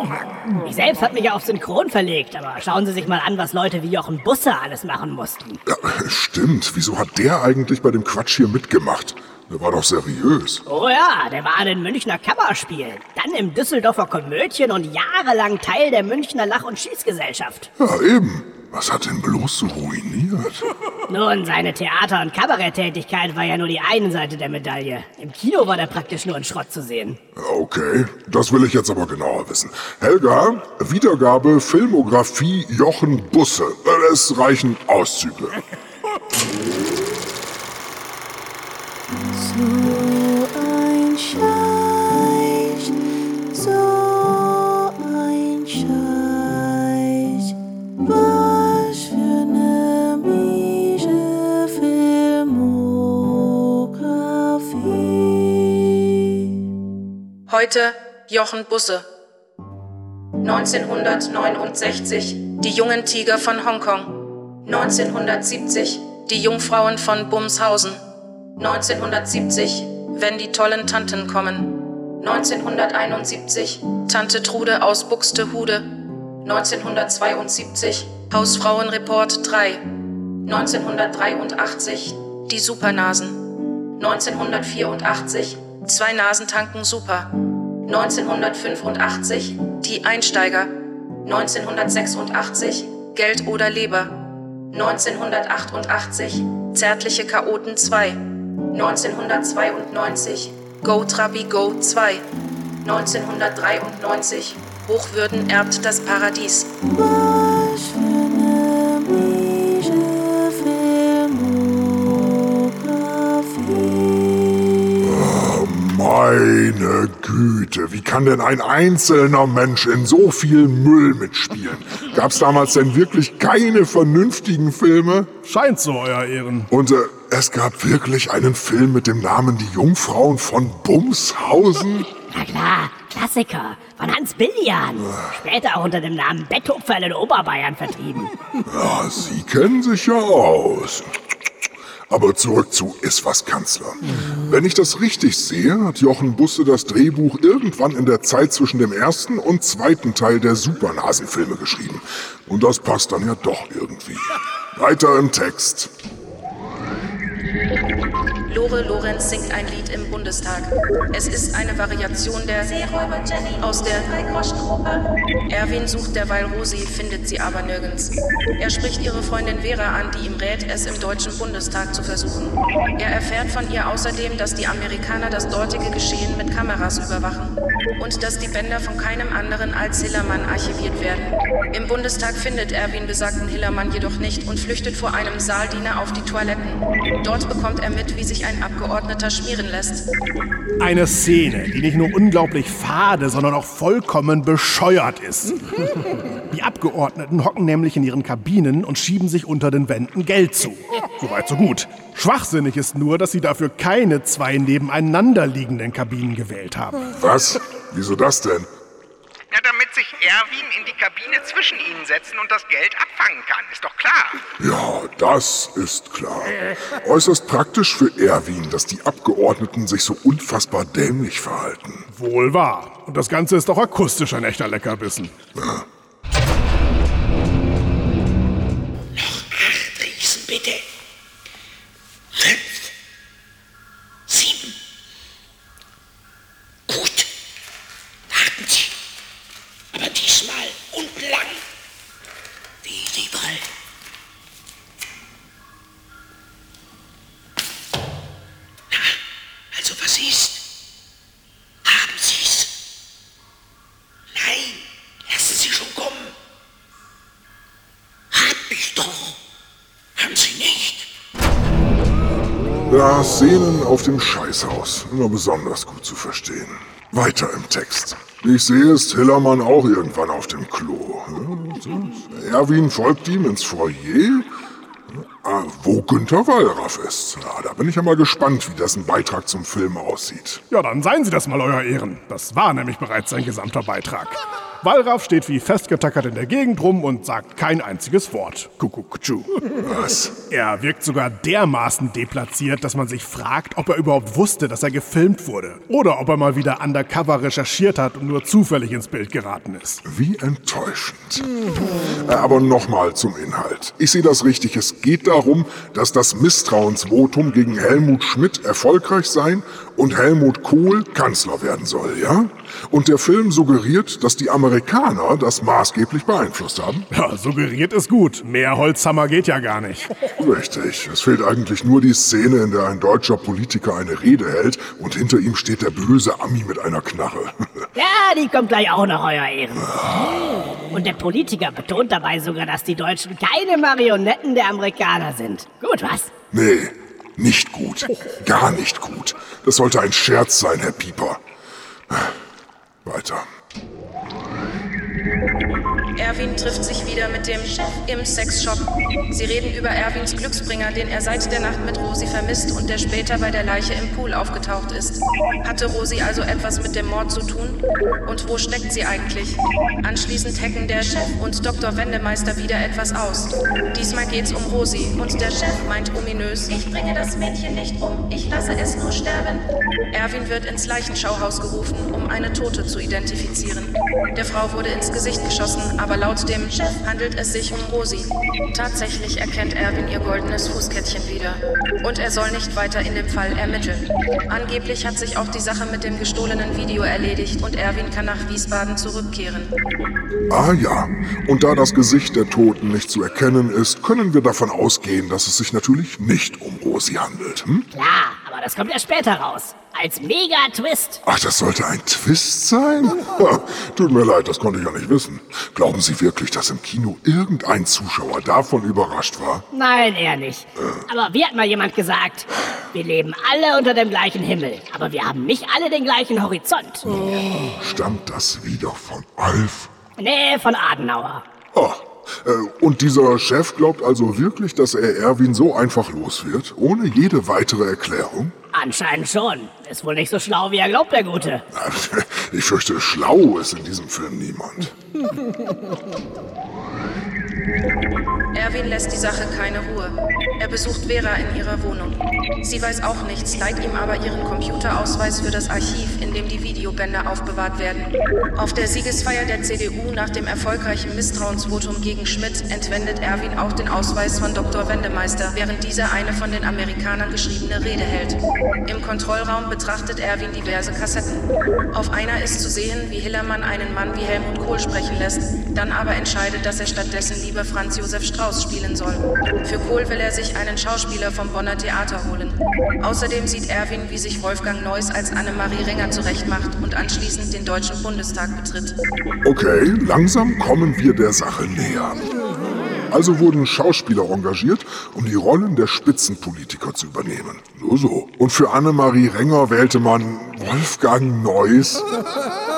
Ich selbst hab mich ja auf Synchron verlegt, aber schauen Sie sich mal an, was Leute wie Jochen Busse alles machen mussten. Ja, stimmt. Wieso hat der eigentlich bei dem Quatsch hier mitgemacht? Der war doch seriös. Oh ja, der war in den Münchner Kammerspielen, dann im Düsseldorfer Komödien und jahrelang Teil der Münchner Lach- und Schießgesellschaft. Ja, eben. Was hat denn bloß so ruiniert? Nun, seine Theater- und Kabaretttätigkeit war ja nur die eine Seite der Medaille. Im Kino war der praktisch nur ein Schrott zu sehen. Okay, das will ich jetzt aber genauer wissen. Helga, Wiedergabe Filmografie Jochen Busse. Es reichen Auszüge. So ein Scheiß, Heute Jochen Busse. 1969 Die jungen Tiger von Hongkong. 1970 Die Jungfrauen von Bumshausen. 1970 Wenn die tollen Tanten kommen. 1971 Tante Trude aus Buxtehude. 1972 Hausfrauenreport 3. 1983 Die Supernasen. 1984 Zwei Nasen tanken super. 1985 Die Einsteiger. 1986 Geld oder Leber. 1988 Zärtliche Chaoten 2. 1992 Go Trabi Go 2. 1993 Hochwürden erbt das Paradies. Meine Güte, wie kann denn ein einzelner Mensch in so viel Müll mitspielen? Gab's damals denn wirklich keine vernünftigen Filme? Scheint so, Euer Ehren. Und äh, es gab wirklich einen Film mit dem Namen Die Jungfrauen von Bumshausen? Na klar, Klassiker von Hans Billian. Später auch unter dem Namen Betthupferl in Oberbayern vertrieben. Ja, Sie kennen sich ja aus. Aber zurück zu Iswas Kanzler. Wenn ich das richtig sehe, hat Jochen Busse das Drehbuch irgendwann in der Zeit zwischen dem ersten und zweiten Teil der Supernasenfilme geschrieben. Und das passt dann ja doch irgendwie. Weiter im Text. Lore Lorenz singt ein Lied im Bundestag. Es ist eine Variation der Seeräuber Jenny aus der Dreigroschengruppe. Erwin sucht derweil Rosi, findet sie aber nirgends. Er spricht ihre Freundin Vera an, die ihm rät, es im Deutschen Bundestag zu versuchen. Er erfährt von ihr außerdem, dass die Amerikaner das dortige Geschehen mit Kameras überwachen und dass die Bänder von keinem anderen als Hillermann archiviert werden. Im Bundestag findet Erwin besagten Hillermann jedoch nicht und flüchtet vor einem Saaldiener auf die Toiletten. Dort bekommt er mit, wie sich ein Abgeordneter schmieren lässt. Eine Szene, die nicht nur unglaublich fade, sondern auch vollkommen bescheuert ist. Die Abgeordneten hocken nämlich in ihren Kabinen und schieben sich unter den Wänden Geld zu. Soweit so gut. Schwachsinnig ist nur, dass sie dafür keine zwei nebeneinander liegenden Kabinen gewählt haben. Was? Wieso das denn? Erwin in die Kabine zwischen ihnen setzen und das Geld abfangen kann, ist doch klar. Ja, das ist klar. Äußerst praktisch für Erwin, dass die Abgeordneten sich so unfassbar dämlich verhalten. Wohl wahr. Und das Ganze ist auch akustisch ein echter Leckerbissen. Ja. Scheißhaus. Immer besonders gut zu verstehen. Weiter im Text. Ich sehe, ist Hillermann auch irgendwann auf dem Klo. Erwin folgt ihm ins Foyer, Ah, wo Günther Wallraff ist. Ja, da bin ich ja mal gespannt, wie dessen Beitrag zum Film aussieht. Ja, dann seien Sie das mal, Euer Ehren. Das war nämlich bereits sein gesamter Beitrag. Wallraff steht wie festgetackert in der Gegend rum und sagt kein einziges Wort. Kuckuck, tschu. Was? Er wirkt sogar dermaßen deplatziert, dass man sich fragt, ob er überhaupt wusste, dass er gefilmt wurde. Oder ob er mal wieder undercover recherchiert hat und nur zufällig ins Bild geraten ist. Wie enttäuschend. Aber nochmal zum Inhalt. Ich sehe das richtig. Es geht darum, dass das Misstrauensvotum gegen Helmut Schmidt erfolgreich sein und Helmut Kohl Kanzler werden soll, ja? Und der Film suggeriert, dass die Amerikaner das maßgeblich beeinflusst haben? Ja, suggeriert ist gut. Mehr Holzhammer geht ja gar nicht. Richtig. Es fehlt eigentlich nur die Szene, in der ein deutscher Politiker eine Rede hält und hinter ihm steht der böse Ami mit einer Knarre. Ja, die kommt gleich auch noch, Euer Ehren. Und der Politiker betont dabei sogar, dass die Deutschen keine Marionetten der Amerikaner sind. Gut, was? Nee, nicht gut. Gar nicht gut. Das sollte ein Scherz sein, Herr Pieper. Weiter. Thank you. Erwin trifft sich wieder mit dem Chef im Sexshop. Sie reden über Erwins Glücksbringer, den er seit der Nacht mit Rosi vermisst und der später bei der Leiche im Pool aufgetaucht ist. Hatte Rosi also etwas mit dem Mord zu tun? Und wo steckt sie eigentlich? Anschließend hacken der Chef und Dr. Wendemeister wieder etwas aus. Diesmal geht's um Rosi und der Chef meint ominös, ich bringe das Mädchen nicht um, ich lasse es nur sterben. Erwin wird ins Leichenschauhaus gerufen, um eine Tote zu identifizieren. Der Frau wurde ins Gesicht geschossen, aber laut dem Chef handelt es sich um Rosi. Tatsächlich erkennt Erwin ihr goldenes Fußkettchen wieder. Und er soll nicht weiter in dem Fall ermitteln. Angeblich hat sich auch die Sache mit dem gestohlenen Video erledigt und Erwin kann nach Wiesbaden zurückkehren. Ah ja, und da das Gesicht der Toten nicht zu erkennen ist, können wir davon ausgehen, dass es sich natürlich nicht um Rosi handelt. Hm? Klar, aber das kommt erst später raus. Als Mega-Twist. Ach, das sollte ein Twist sein? Tut mir leid, das konnte ich ja nicht wissen. Glauben Sie wirklich, dass im Kino irgendein Zuschauer davon überrascht war? Nein, eher nicht. Aber wie hat mal jemand gesagt? Wir leben alle unter dem gleichen Himmel, aber wir haben nicht alle den gleichen Horizont. Stammt das wieder von Alf? Nee, von Adenauer. Äh, und dieser Chef glaubt also wirklich, dass er Erwin so einfach los wird, ohne jede weitere Erklärung? Anscheinend schon. Ist wohl nicht so schlau, wie er glaubt, der Gute. Ich fürchte, schlau ist in diesem Film niemand. Erwin lässt die Sache keine Ruhe. Er besucht Vera in ihrer Wohnung. Sie weiß auch nichts, leiht ihm aber ihren Computerausweis für das Archiv, in dem die Videobänder aufbewahrt werden. Auf der Siegesfeier der CDU nach dem erfolgreichen Misstrauensvotum gegen Schmidt entwendet Erwin auch den Ausweis von Dr. Wendemeister, während dieser eine von den Amerikanern geschriebene Rede hält. Im Kontrollraum betrachtet Erwin diverse Kassetten. Auf einer ist zu sehen, wie Hillermann einen Mann wie Helmut Kohl sprechen lässt, dann aber entscheidet, dass er stattdessen lieber Franz Josef Strauß spielen soll. Für Kohl will er sich einen Schauspieler vom Bonner Theater holen. Außerdem sieht Erwin, wie sich Wolfgang Neuss als Annemarie Ringer zurechtmacht und anschließend den Deutschen Bundestag betritt. Okay, langsam kommen wir der Sache näher. Also wurden Schauspieler engagiert, um die Rollen der Spitzenpolitiker zu übernehmen. Nur so. Und für Annemarie Renger wählte man Wolfgang Neuss,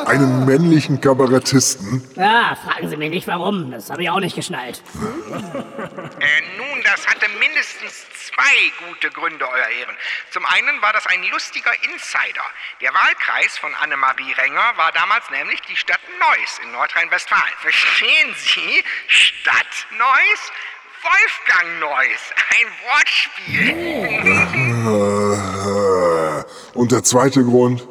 einen männlichen Kabarettisten. Ja, fragen Sie mich nicht warum. Das habe ich auch nicht geschnallt. Äh, nun, das hatte mindestens zwei gute Gründe, Euer Ehren. Zum einen war das ein lustiger Insider. Der Wahlkreis von Annemarie Renger war damals nämlich die Stadt Neuss in Nordrhein-Westfalen. Verstehen Sie? Stadt Neuss? Wolfgang Neuss. Ein Wortspiel. Und der zweite Grund?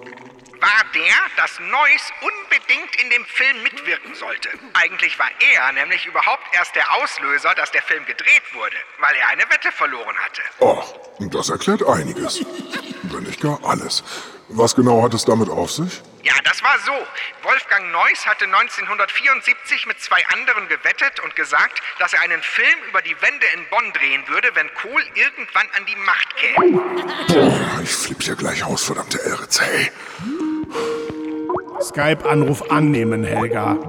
War der, dass Neuss unbedingt in dem Film mitwirken sollte. Eigentlich war er nämlich überhaupt erst der Auslöser, dass der Film gedreht wurde, weil er eine Wette verloren hatte. Ach, das erklärt einiges. Wenn nicht gar alles. Was genau hat es damit auf sich? Ja, das war so. Wolfgang Neuss hatte 1974 mit zwei anderen gewettet und gesagt, dass er einen Film über die Wende in Bonn drehen würde, wenn Kohl irgendwann an die Macht käme. Boah, ich flipp hier gleich aus, verdammte Eritz. Hey. Skype-Anruf annehmen, Helga. da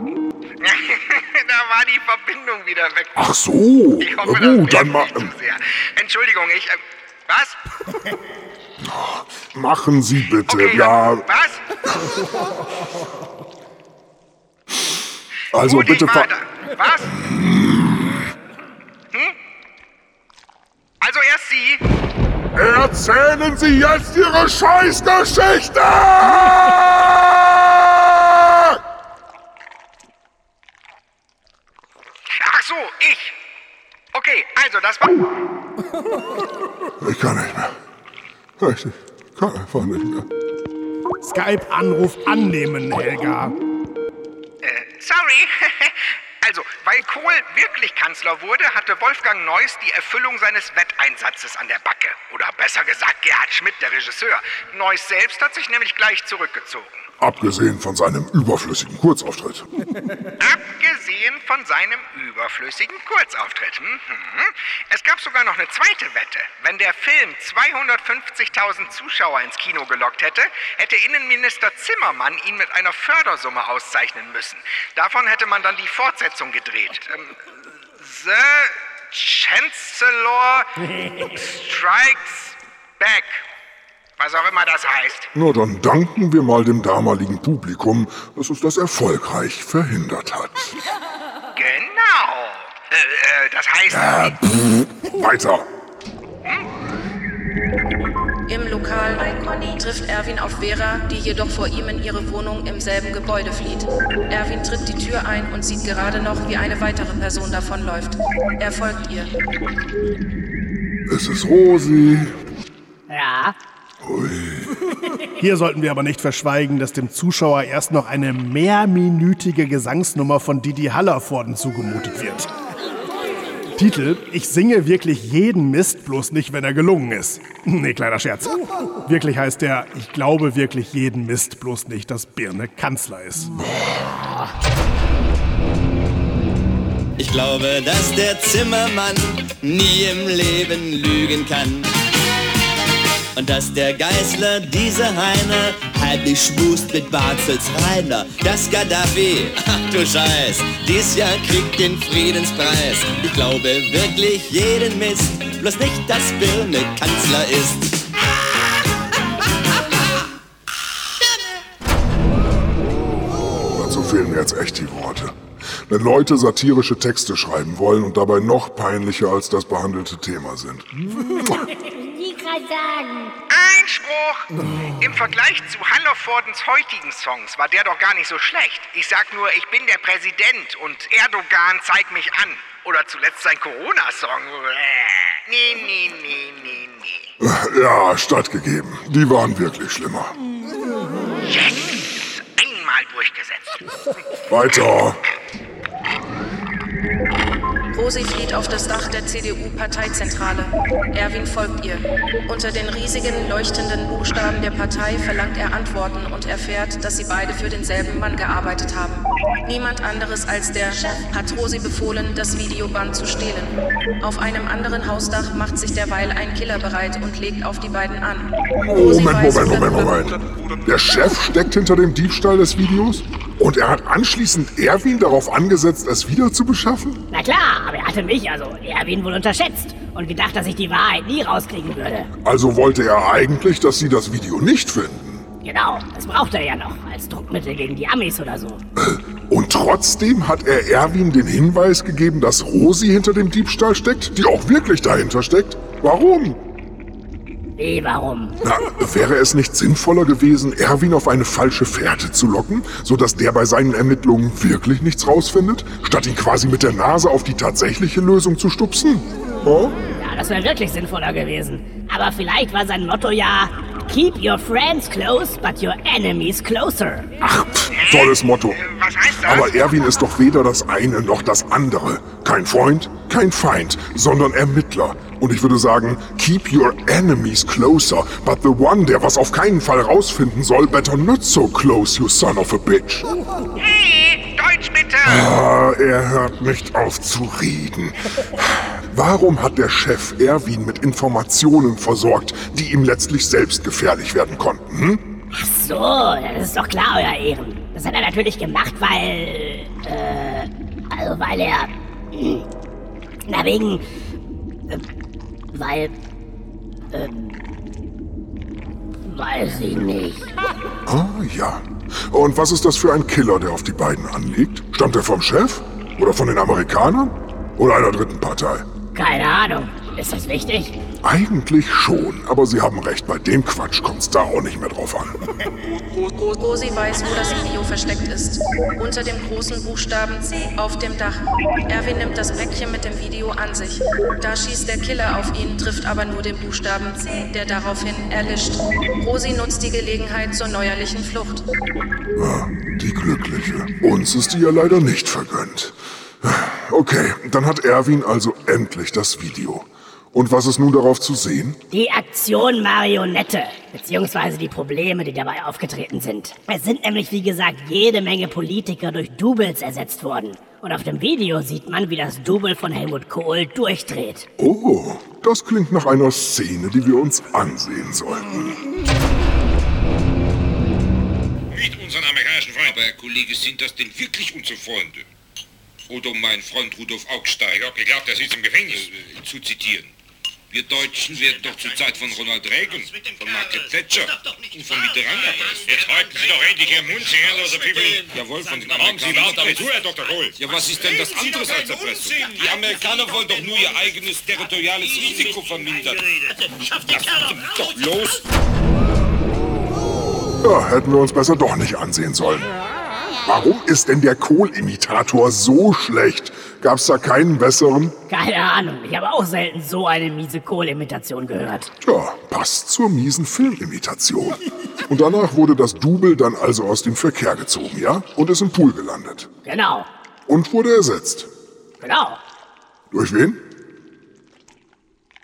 war die Verbindung wieder weg. Ach so. Ich hoffe, Na gut, dann mal. Entschuldigung, ich... Äh, Was? Machen Sie bitte, Okay, ja. Was? Also Gut, bitte weiter. Was? Hm? Also erst Sie. Erzählen Sie jetzt Ihre Scheißgeschichte! Ach so, ich. Okay, also das war. Ich kann nicht mehr. Ich kann einfach nicht mehr. Skype-Anruf annehmen, Helga. Äh, sorry. Also, weil Kohl wirklich Kanzler wurde, hatte Wolfgang Neuss die Erfüllung seines Wetteinsatzes an der Backe. Oder besser gesagt, Gerhard Schmidt, der Regisseur. Neuss selbst hat sich nämlich gleich zurückgezogen. Abgesehen von seinem überflüssigen Kurzauftritt. Abgesehen von seinem überflüssigen Kurzauftritt. Mhm. Es gab sogar noch eine zweite Wette. Wenn der Film 250.000 Zuschauer ins Kino gelockt hätte, hätte Innenminister Zimmermann ihn mit einer Fördersumme auszeichnen müssen. Davon hätte man dann die Fortsetzung gedreht. Ähm, The Chancellor Strikes Back. Was auch immer das heißt. Nur dann danken wir mal dem damaligen Publikum, dass es das erfolgreich verhindert hat. Genau. Äh, äh, das heißt. Ja, pff, weiter. Im Lokal trifft Erwin auf Vera, die jedoch vor ihm in ihre Wohnung im selben Gebäude flieht. Erwin tritt die Tür ein und sieht gerade noch, wie eine weitere Person davonläuft. Er folgt ihr. Es ist Rosi. Ja. Hier sollten wir aber nicht verschweigen, dass dem Zuschauer erst noch eine mehrminütige Gesangsnummer von Didi Hallervorden zugemutet wird. Titel: Ich singe wirklich jeden Mist, bloß nicht, wenn er gelungen ist. Nee, kleiner Scherz. Wirklich heißt der, ich glaube wirklich jeden Mist, bloß nicht, dass Birne Kanzler ist. Ich glaube, dass der Zimmermann nie im Leben lügen kann. Und dass der Geißler diese Heine heimlich schmust mit Barzels Rainer. Das Gaddafi, ach du Scheiß, dies Jahr kriegt den Friedenspreis. Ich glaube wirklich jeden Mist, bloß nicht, dass Birne Kanzler ist. Dazu fehlen mir jetzt echt die Worte. Wenn Leute satirische Texte schreiben wollen und dabei noch peinlicher als das behandelte Thema sind. Gerade sagen. Einspruch! Im Vergleich zu Hallervordens heutigen Songs war der doch gar nicht so schlecht. Ich sag nur, ich bin der Präsident und Erdogan zeigt mich an. Oder zuletzt sein Corona-Song. Nee, nee, nee, nee, nee. Ja, stattgegeben. Die waren wirklich schlimmer. Yes! Einmal durchgesetzt. Weiter. Rosi flieht auf das Dach der CDU-Parteizentrale. Erwin folgt ihr. Unter den riesigen, leuchtenden Buchstaben der Partei verlangt er Antworten und erfährt, dass sie beide für denselben Mann gearbeitet haben. Niemand anderes als der Chef hat Rosi befohlen, das Videoband zu stehlen. Auf einem anderen Hausdach macht sich derweil ein Killer bereit und legt auf die beiden an. Rosi Moment, Moment, Moment, Moment. Der Chef steckt hinter dem Diebstahl des Videos und er hat anschließend Erwin darauf angesetzt, es wieder zu beschaffen? Na klar, aber er hatte mich, also Erwin, wohl unterschätzt und gedacht, dass ich die Wahrheit nie rauskriegen würde. Also wollte er eigentlich, dass sie das Video nicht finden. Genau, das braucht er ja noch, als Druckmittel gegen die Amis oder so. Und trotzdem hat er Erwin den Hinweis gegeben, dass Rosi hinter dem Diebstahl steckt, die auch wirklich dahinter steckt. Warum? Wie, warum? Na, wäre es nicht sinnvoller gewesen, Erwin auf eine falsche Fährte zu locken, sodass der bei seinen Ermittlungen wirklich nichts rausfindet, statt ihn quasi mit der Nase auf die tatsächliche Lösung zu stupsen? Oh? Ja, das wäre wirklich sinnvoller gewesen. Aber vielleicht war sein Motto ja Keep your friends close, but your enemies closer. Ach, pff, tolles Motto. Was heißt das? Aber Erwin ist doch weder das eine noch das andere. Kein Freund, kein Feind, sondern Ermittler. Und ich würde sagen, keep your enemies closer, but the one, der was auf keinen Fall rausfinden soll, better not so close, you son of a bitch. Hey, Deutsch bitte! Ah, er hört nicht auf zu reden. Warum hat der Chef Erwin mit Informationen versorgt, die ihm letztlich selbst gefährlich werden konnten? Hm? Ach so, das ist doch klar, euer Ehren. Das hat er natürlich gemacht, weil. Äh. Also, weil er. Na, wegen. äh, Weil. Ähm, weiß ich nicht. Ah, ja. Und was ist das für ein Killer, der auf die beiden anliegt? Stammt er vom Chef? Oder von den Amerikanern? Oder einer dritten Partei? Keine Ahnung. Ist das wichtig? Eigentlich schon, aber Sie haben recht, bei dem Quatsch kommt's da auch nicht mehr drauf an. Rosi weiß, wo das Video versteckt ist. Unter dem großen Buchstaben C auf dem Dach. Erwin nimmt das Päckchen mit dem Video an sich. Da schießt der Killer auf ihn, trifft aber nur den Buchstaben C, der daraufhin erlischt. Rosi nutzt die Gelegenheit zur neuerlichen Flucht. Ah, die Glückliche. Uns ist die ja leider nicht vergönnt. Okay, dann hat Erwin also endlich das Video. Und was ist nun darauf zu sehen? Die Aktion Marionette, beziehungsweise die Probleme, die dabei aufgetreten sind. Es sind nämlich, wie gesagt, jede Menge Politiker durch Doubles ersetzt worden. Und auf dem Video sieht man, wie das Double von Helmut Kohl durchdreht. Oh, das klingt nach einer Szene, die wir uns ansehen sollten. Nicht unseren amerikanischen Freund. Aber, Herr Kollege, sind das denn wirklich unsere Freunde? Oder um meinen Freund Rudolf Augsteiger, geglaubt, er sitzt im Gefängnis, äh, zu zitieren. Wir Deutschen werden doch zur Zeit von Ronald Reagan, von Margaret Thatcher und von Mitterrand erpresst. Jetzt halten Sie doch endlich Ihren Mund, Sie herrenloser Pimmel. Jawohl, von den Amerikanern. Sie warten zu, Herr Dr. Kohl. Ja, was ist denn das anderes als Erpressung? Die Amerikaner wollen doch nur ihr eigenes territoriales Risiko vermindern. Lass doch los! Ja, hätten wir uns besser doch nicht ansehen sollen. Warum ist denn der Kohl-Imitator so schlecht? Gab's da keinen besseren? Keine Ahnung, ich habe auch selten so eine miese Kohl-Imitation gehört. Tja, passt zur miesen Filmimitation. Und danach wurde das Double dann also aus dem Verkehr gezogen, ja? Und ist im Pool gelandet. Genau, Und wurde ersetzt. genau. Durch wen?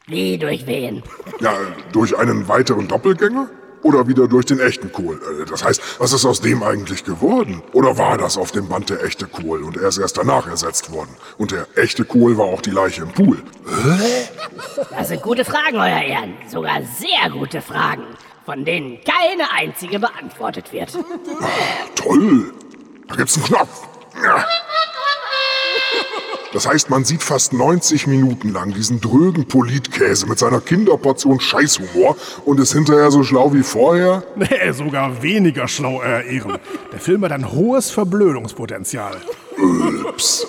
Wie durch wen? Ja, durch einen weiteren Doppelgänger? Oder wieder durch den echten Kohl? Äh, Das heißt, was ist aus dem eigentlich geworden? Oder war das auf dem Band der echte Kohl und er ist erst danach ersetzt worden? Und der echte Kohl war auch die Leiche im Pool? Das sind gute Fragen, Euer Ehren. Sogar sehr gute Fragen, von denen keine einzige beantwortet wird. Toll! Da gibt's einen Knopf. Ja. Das heißt, man sieht fast 90 Minuten lang diesen drögen Politkäse mit seiner Kinderportion Scheißhumor und ist hinterher so schlau wie vorher? Nee, sogar weniger schlau, Euer Ehren. Der Film hat ein hohes Verblödungspotenzial. Ups.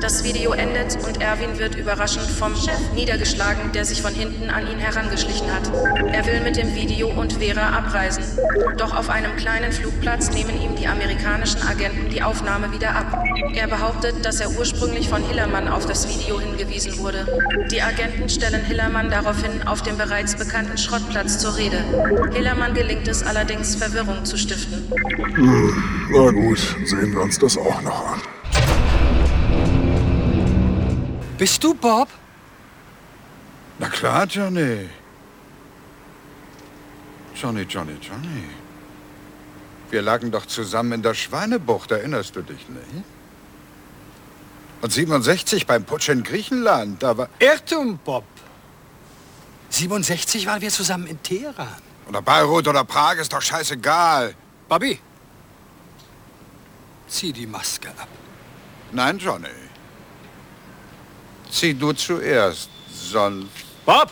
Das Video endet und Erwin wird überraschend vom Chef niedergeschlagen, der sich von hinten an ihn herangeschlichen hat. Er will mit dem Video und Vera abreisen. Doch auf einem kleinen Flugplatz nehmen ihm die amerikanischen Agenten die Aufnahme wieder ab. Er behauptet, dass er ursprünglich von Hillermann auf das Video hingewiesen wurde. Die Agenten stellen Hillermann daraufhin auf dem bereits bekannten Schrottplatz zur Rede. Hillermann gelingt es allerdings, Verwirrung zu stiften. Hm, na gut, sehen wir uns das auch noch an. Bist du Bob? Na klar, Johnny. Johnny, Johnny, Johnny. Wir lagen doch zusammen in der Schweinebucht, erinnerst du dich nicht? Und 67 beim Putsch in Griechenland, da war... Irrtum, Bob. 67 waren wir zusammen in Teheran. Oder Beirut oder Prag, ist doch scheißegal. Bobby, zieh die Maske ab. Nein, Johnny. Zieh du zuerst, sonst... Bob!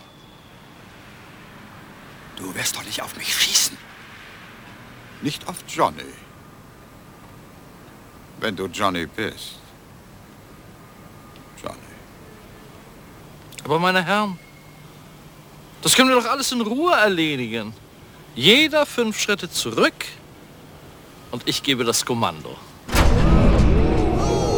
Du wirst doch nicht auf mich schießen. Nicht auf Johnny. Wenn du Johnny bist. Johnny. Aber meine Herren, das können wir doch alles in Ruhe erledigen. Jeder fünf Schritte zurück und ich gebe das Kommando.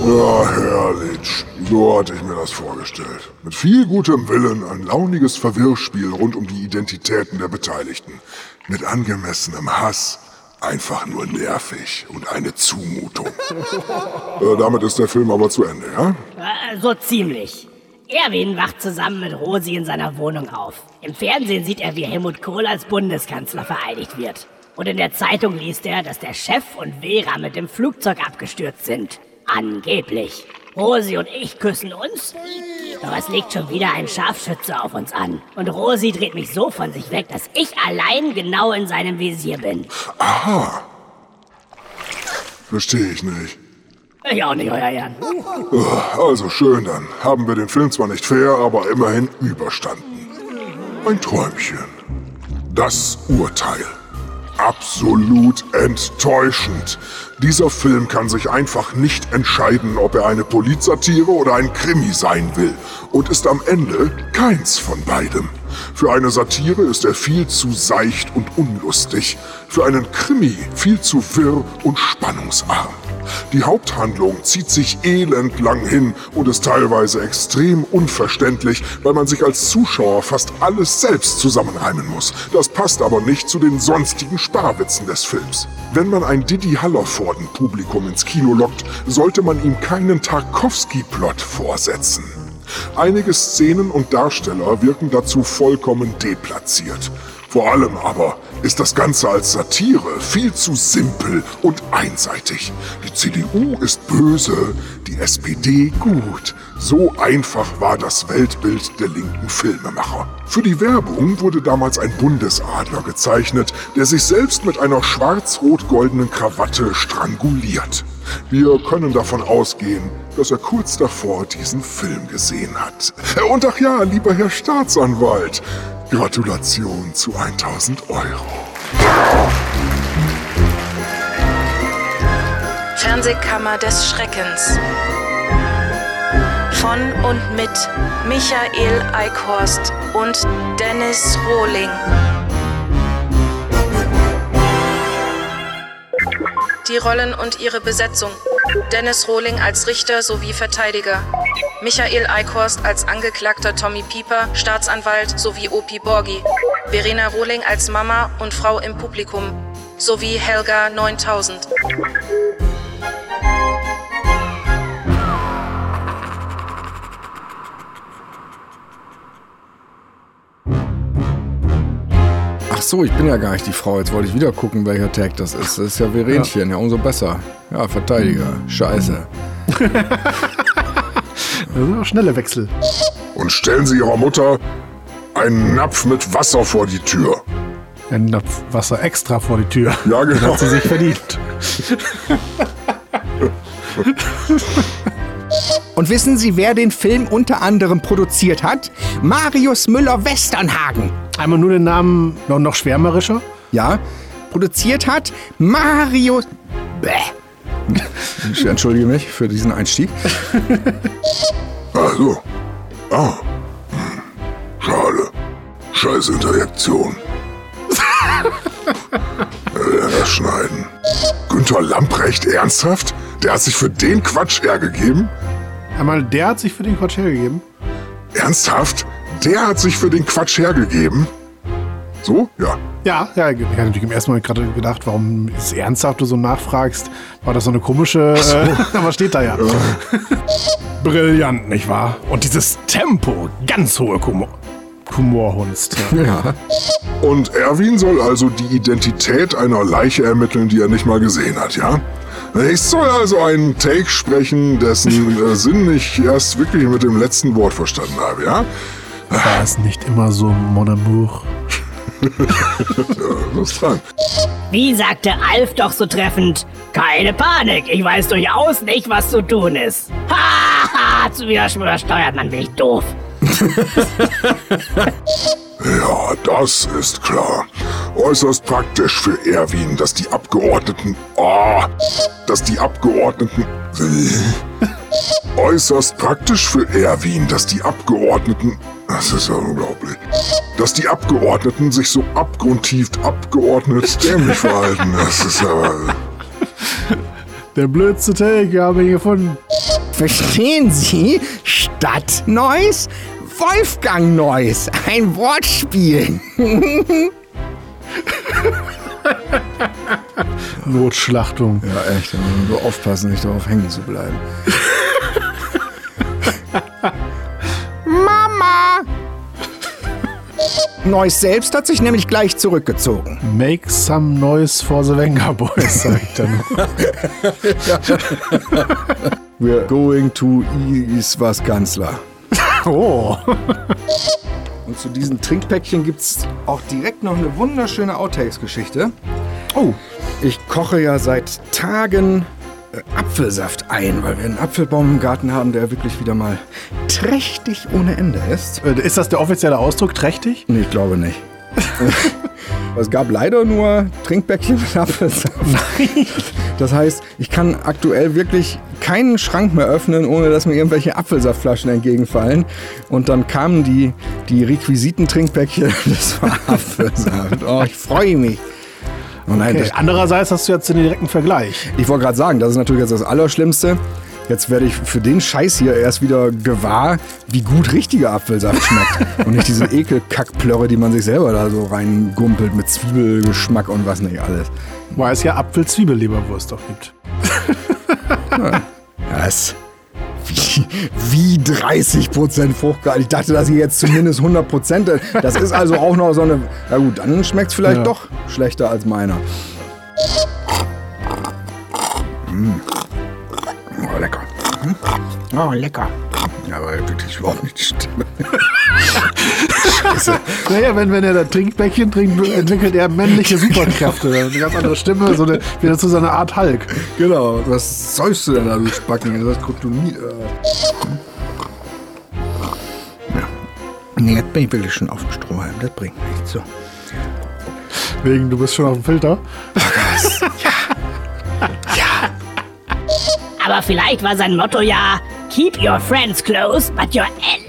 Ja, herrlich. So hatte ich mir das vorgestellt. Mit viel gutem Willen ein launiges Verwirrspiel rund um die Identitäten der Beteiligten. Mit angemessenem Hass. Einfach nur nervig und eine Zumutung. äh, damit ist der Film aber zu Ende, ja? Äh, So ziemlich. Erwin wacht zusammen mit Rosi in seiner Wohnung auf. Im Fernsehen sieht er, wie Helmut Kohl als Bundeskanzler vereidigt wird. Und in der Zeitung liest er, dass der Chef und Vera mit dem Flugzeug abgestürzt sind. Angeblich. Rosi und ich küssen uns. Doch es legt schon wieder ein Scharfschütze auf uns an. Und Rosi dreht mich so von sich weg, dass ich allein genau in seinem Visier bin. Aha. Verstehe ich nicht. Ich auch nicht, euer Ehren. Also schön, dann haben wir den Film zwar nicht fair, aber immerhin überstanden. Ein Träumchen. Das Urteil. Absolut enttäuschend. Dieser Film kann sich einfach nicht entscheiden, ob er eine Polizsatire oder ein Krimi sein will und ist am Ende keins von beidem. Für eine Satire ist er viel zu seicht und unlustig, für einen Krimi viel zu wirr und spannungsarm. Die Haupthandlung zieht sich elendlang hin und ist teilweise extrem unverständlich, weil man sich als Zuschauer fast alles selbst zusammenreimen muss. Das passt aber nicht zu den sonstigen Sparwitzen des Films. Wenn man ein Didi Hallervorden-Publikum ins Kino lockt, sollte man ihm keinen Tarkovsky-Plot vorsetzen. Einige Szenen und Darsteller wirken dazu vollkommen deplatziert. Vor allem aber ist das Ganze als Satire viel zu simpel und einseitig. Die CDU ist böse, die SPD gut. So einfach war das Weltbild der linken Filmemacher. Für die Werbung wurde damals ein Bundesadler gezeichnet, der sich selbst mit einer schwarz-rot-goldenen Krawatte stranguliert. Wir können davon ausgehen, dass er kurz davor diesen Film gesehen hat. Und ach ja, lieber Herr Staatsanwalt, Gratulation zu 1000 Euro. Fernsehkammer des Schreckens. Von und mit Michael Eichhorst und Dennis Rohling. Die Rollen und ihre Besetzung. Dennis Rohling als Richter sowie Verteidiger. Michael Eichhorst als Angeklagter Tommy Pieper, Staatsanwalt sowie Opi Borgi. Verena Rohling als Mama und Frau im Publikum. Sowie Helga 9000. Ach so, ich bin ja gar nicht die Frau. Jetzt wollte ich wieder gucken, welcher Tag das ist. Das ist ja Verenchen, ja, umso besser. Ja, Verteidiger. Scheiße. Das sind auch schnelle Wechsel. Und stellen Sie Ihrer Mutter einen Napf mit Wasser vor die Tür. Ein Napf Wasser extra vor die Tür. Ja, Den genau. hat sie sich verdient. Und wissen Sie, wer den Film unter anderem produziert hat? Marius Müller-Westernhagen. Einmal nur den Namen noch, noch schwärmerischer? Ja. Produziert hat Marius. Bäh. Ich entschuldige mich für diesen Einstieg. Also. Ah. Hm. Schade. Scheiß Interjektion. äh, schneiden. Günther Lamprecht, ernsthaft? Der hat sich für den Quatsch hergegeben? Einmal, der hat sich für den Quatsch hergegeben. Ernsthaft? Der hat sich für den Quatsch hergegeben? So? Ja. Ja, ja, ich hatte natürlich im ersten Moment gerade gedacht, warum ist ernsthaft du so nachfragst? War das so eine komische. so. Äh, aber steht da ja. Brillant, nicht wahr? Und dieses Tempo, ganz hohe Humor. Humorhunst. Ja. Und Erwin soll also die Identität einer Leiche ermitteln, die er nicht mal gesehen hat, ja? Ich soll also einen Take sprechen, dessen äh, Sinn ich erst wirklich mit dem letzten Wort verstanden habe, ja? War es nicht immer so, mon amour? ja, was dran. Wie sagte Alf doch so treffend? Keine Panik, ich weiß durchaus nicht, was zu tun ist. Ha, ha, zu wieder steuert man mich doof. Ja, das ist klar. Äußerst praktisch für Erwin, dass die Abgeordneten. Ah, dass die Abgeordneten. Äußerst praktisch für Erwin, dass die Abgeordneten. Das ist ja unglaublich. Dass die Abgeordneten sich so abgrundtief abgeordnet dämlich verhalten. Das ist aber. Der blödste Take, wir haben ihn gefunden. Verstehen Sie? Stadt Neuss, Wolfgang Neuss. Ein Wortspiel. Notschlachtung. Ja, echt. Da muss man nur aufpassen, nicht darauf hängen zu bleiben. Mama! Neuss selbst hat sich nämlich gleich zurückgezogen. Make some noise for the Wenger Boys, sag ich dann. We're going to ease was Kanzler. Oh. Und zu diesen Trinkpäckchen gibt's auch direkt noch eine wunderschöne Outtakes-Geschichte. Oh, ich koche ja seit Tagen äh, Apfelsaft ein, weil wir einen Apfelbaum im Garten haben, der wirklich wieder mal trächtig ohne Ende ist. Äh, Ist das der offizielle Ausdruck, trächtig? Nee, ich glaube nicht. es gab leider nur Trinkbäckchen mit Apfelsaft. Das heißt, ich kann aktuell wirklich keinen Schrank mehr öffnen, ohne dass mir irgendwelche Apfelsaftflaschen entgegenfallen. Und dann kamen die, die Requisiten-Trinkbäckchen, das war Apfelsaft. Oh, ich freue mich. Oh nein, Okay. Andererseits hast du jetzt den direkten Vergleich. ich wollte gerade sagen, das ist natürlich jetzt das Allerschlimmste. Jetzt werde ich für den Scheiß hier erst wieder gewahr, wie gut richtiger Apfelsaft schmeckt. und nicht diese Ekelkackplörre, die man sich selber da so reingumpelt mit Zwiebelgeschmack und was nicht alles. Weil es ja Apfel-Zwiebel-Leberwurst auch gibt. Was? Wie, wie 30% Fruchtgehalt? Ich dachte, dass hier jetzt zumindest 100%. Das ist also auch noch so eine. Na gut, dann schmeckt es vielleicht Ja. doch schlechter als meiner. Mm. Oh, lecker. Ja, aber wirklich überhaupt nicht die Stimme. Scheiße. Naja, wenn, wenn er das Trinkbäckchen trinkt, entwickelt er männliche Superkräfte. Eine ganz andere Stimme, so eine, wieder zu so einer Art Hulk. Genau, was sollst du denn da, du Spacken? Das ist Kryptonit. Äh. Ja. Nee, jetzt bin ich wirklich schon auf dem Strohhalm. Das bringt nichts. So. Wegen, du bist schon auf dem Filter. Aber vielleicht war sein Motto ja Keep your friends close, but your en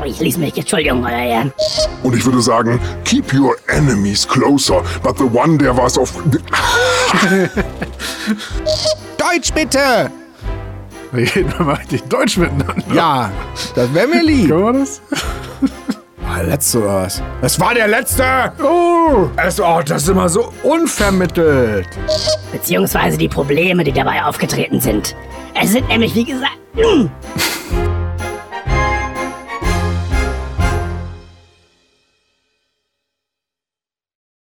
Oh, Ich ließ mich, Entschuldigung, euer Ehren. Und ich würde sagen, keep your enemies closer, but the one, der was auf... Deutsch bitte! Wir reden mal richtig Deutsch miteinander. Ja, das wäre mir lieb. Können wir das? War der letzte oder was? Es war der letzte! Oh! Es, oh, das ist immer so unvermittelt. Beziehungsweise die Probleme, die dabei aufgetreten sind. Es sind nämlich, wie gesagt,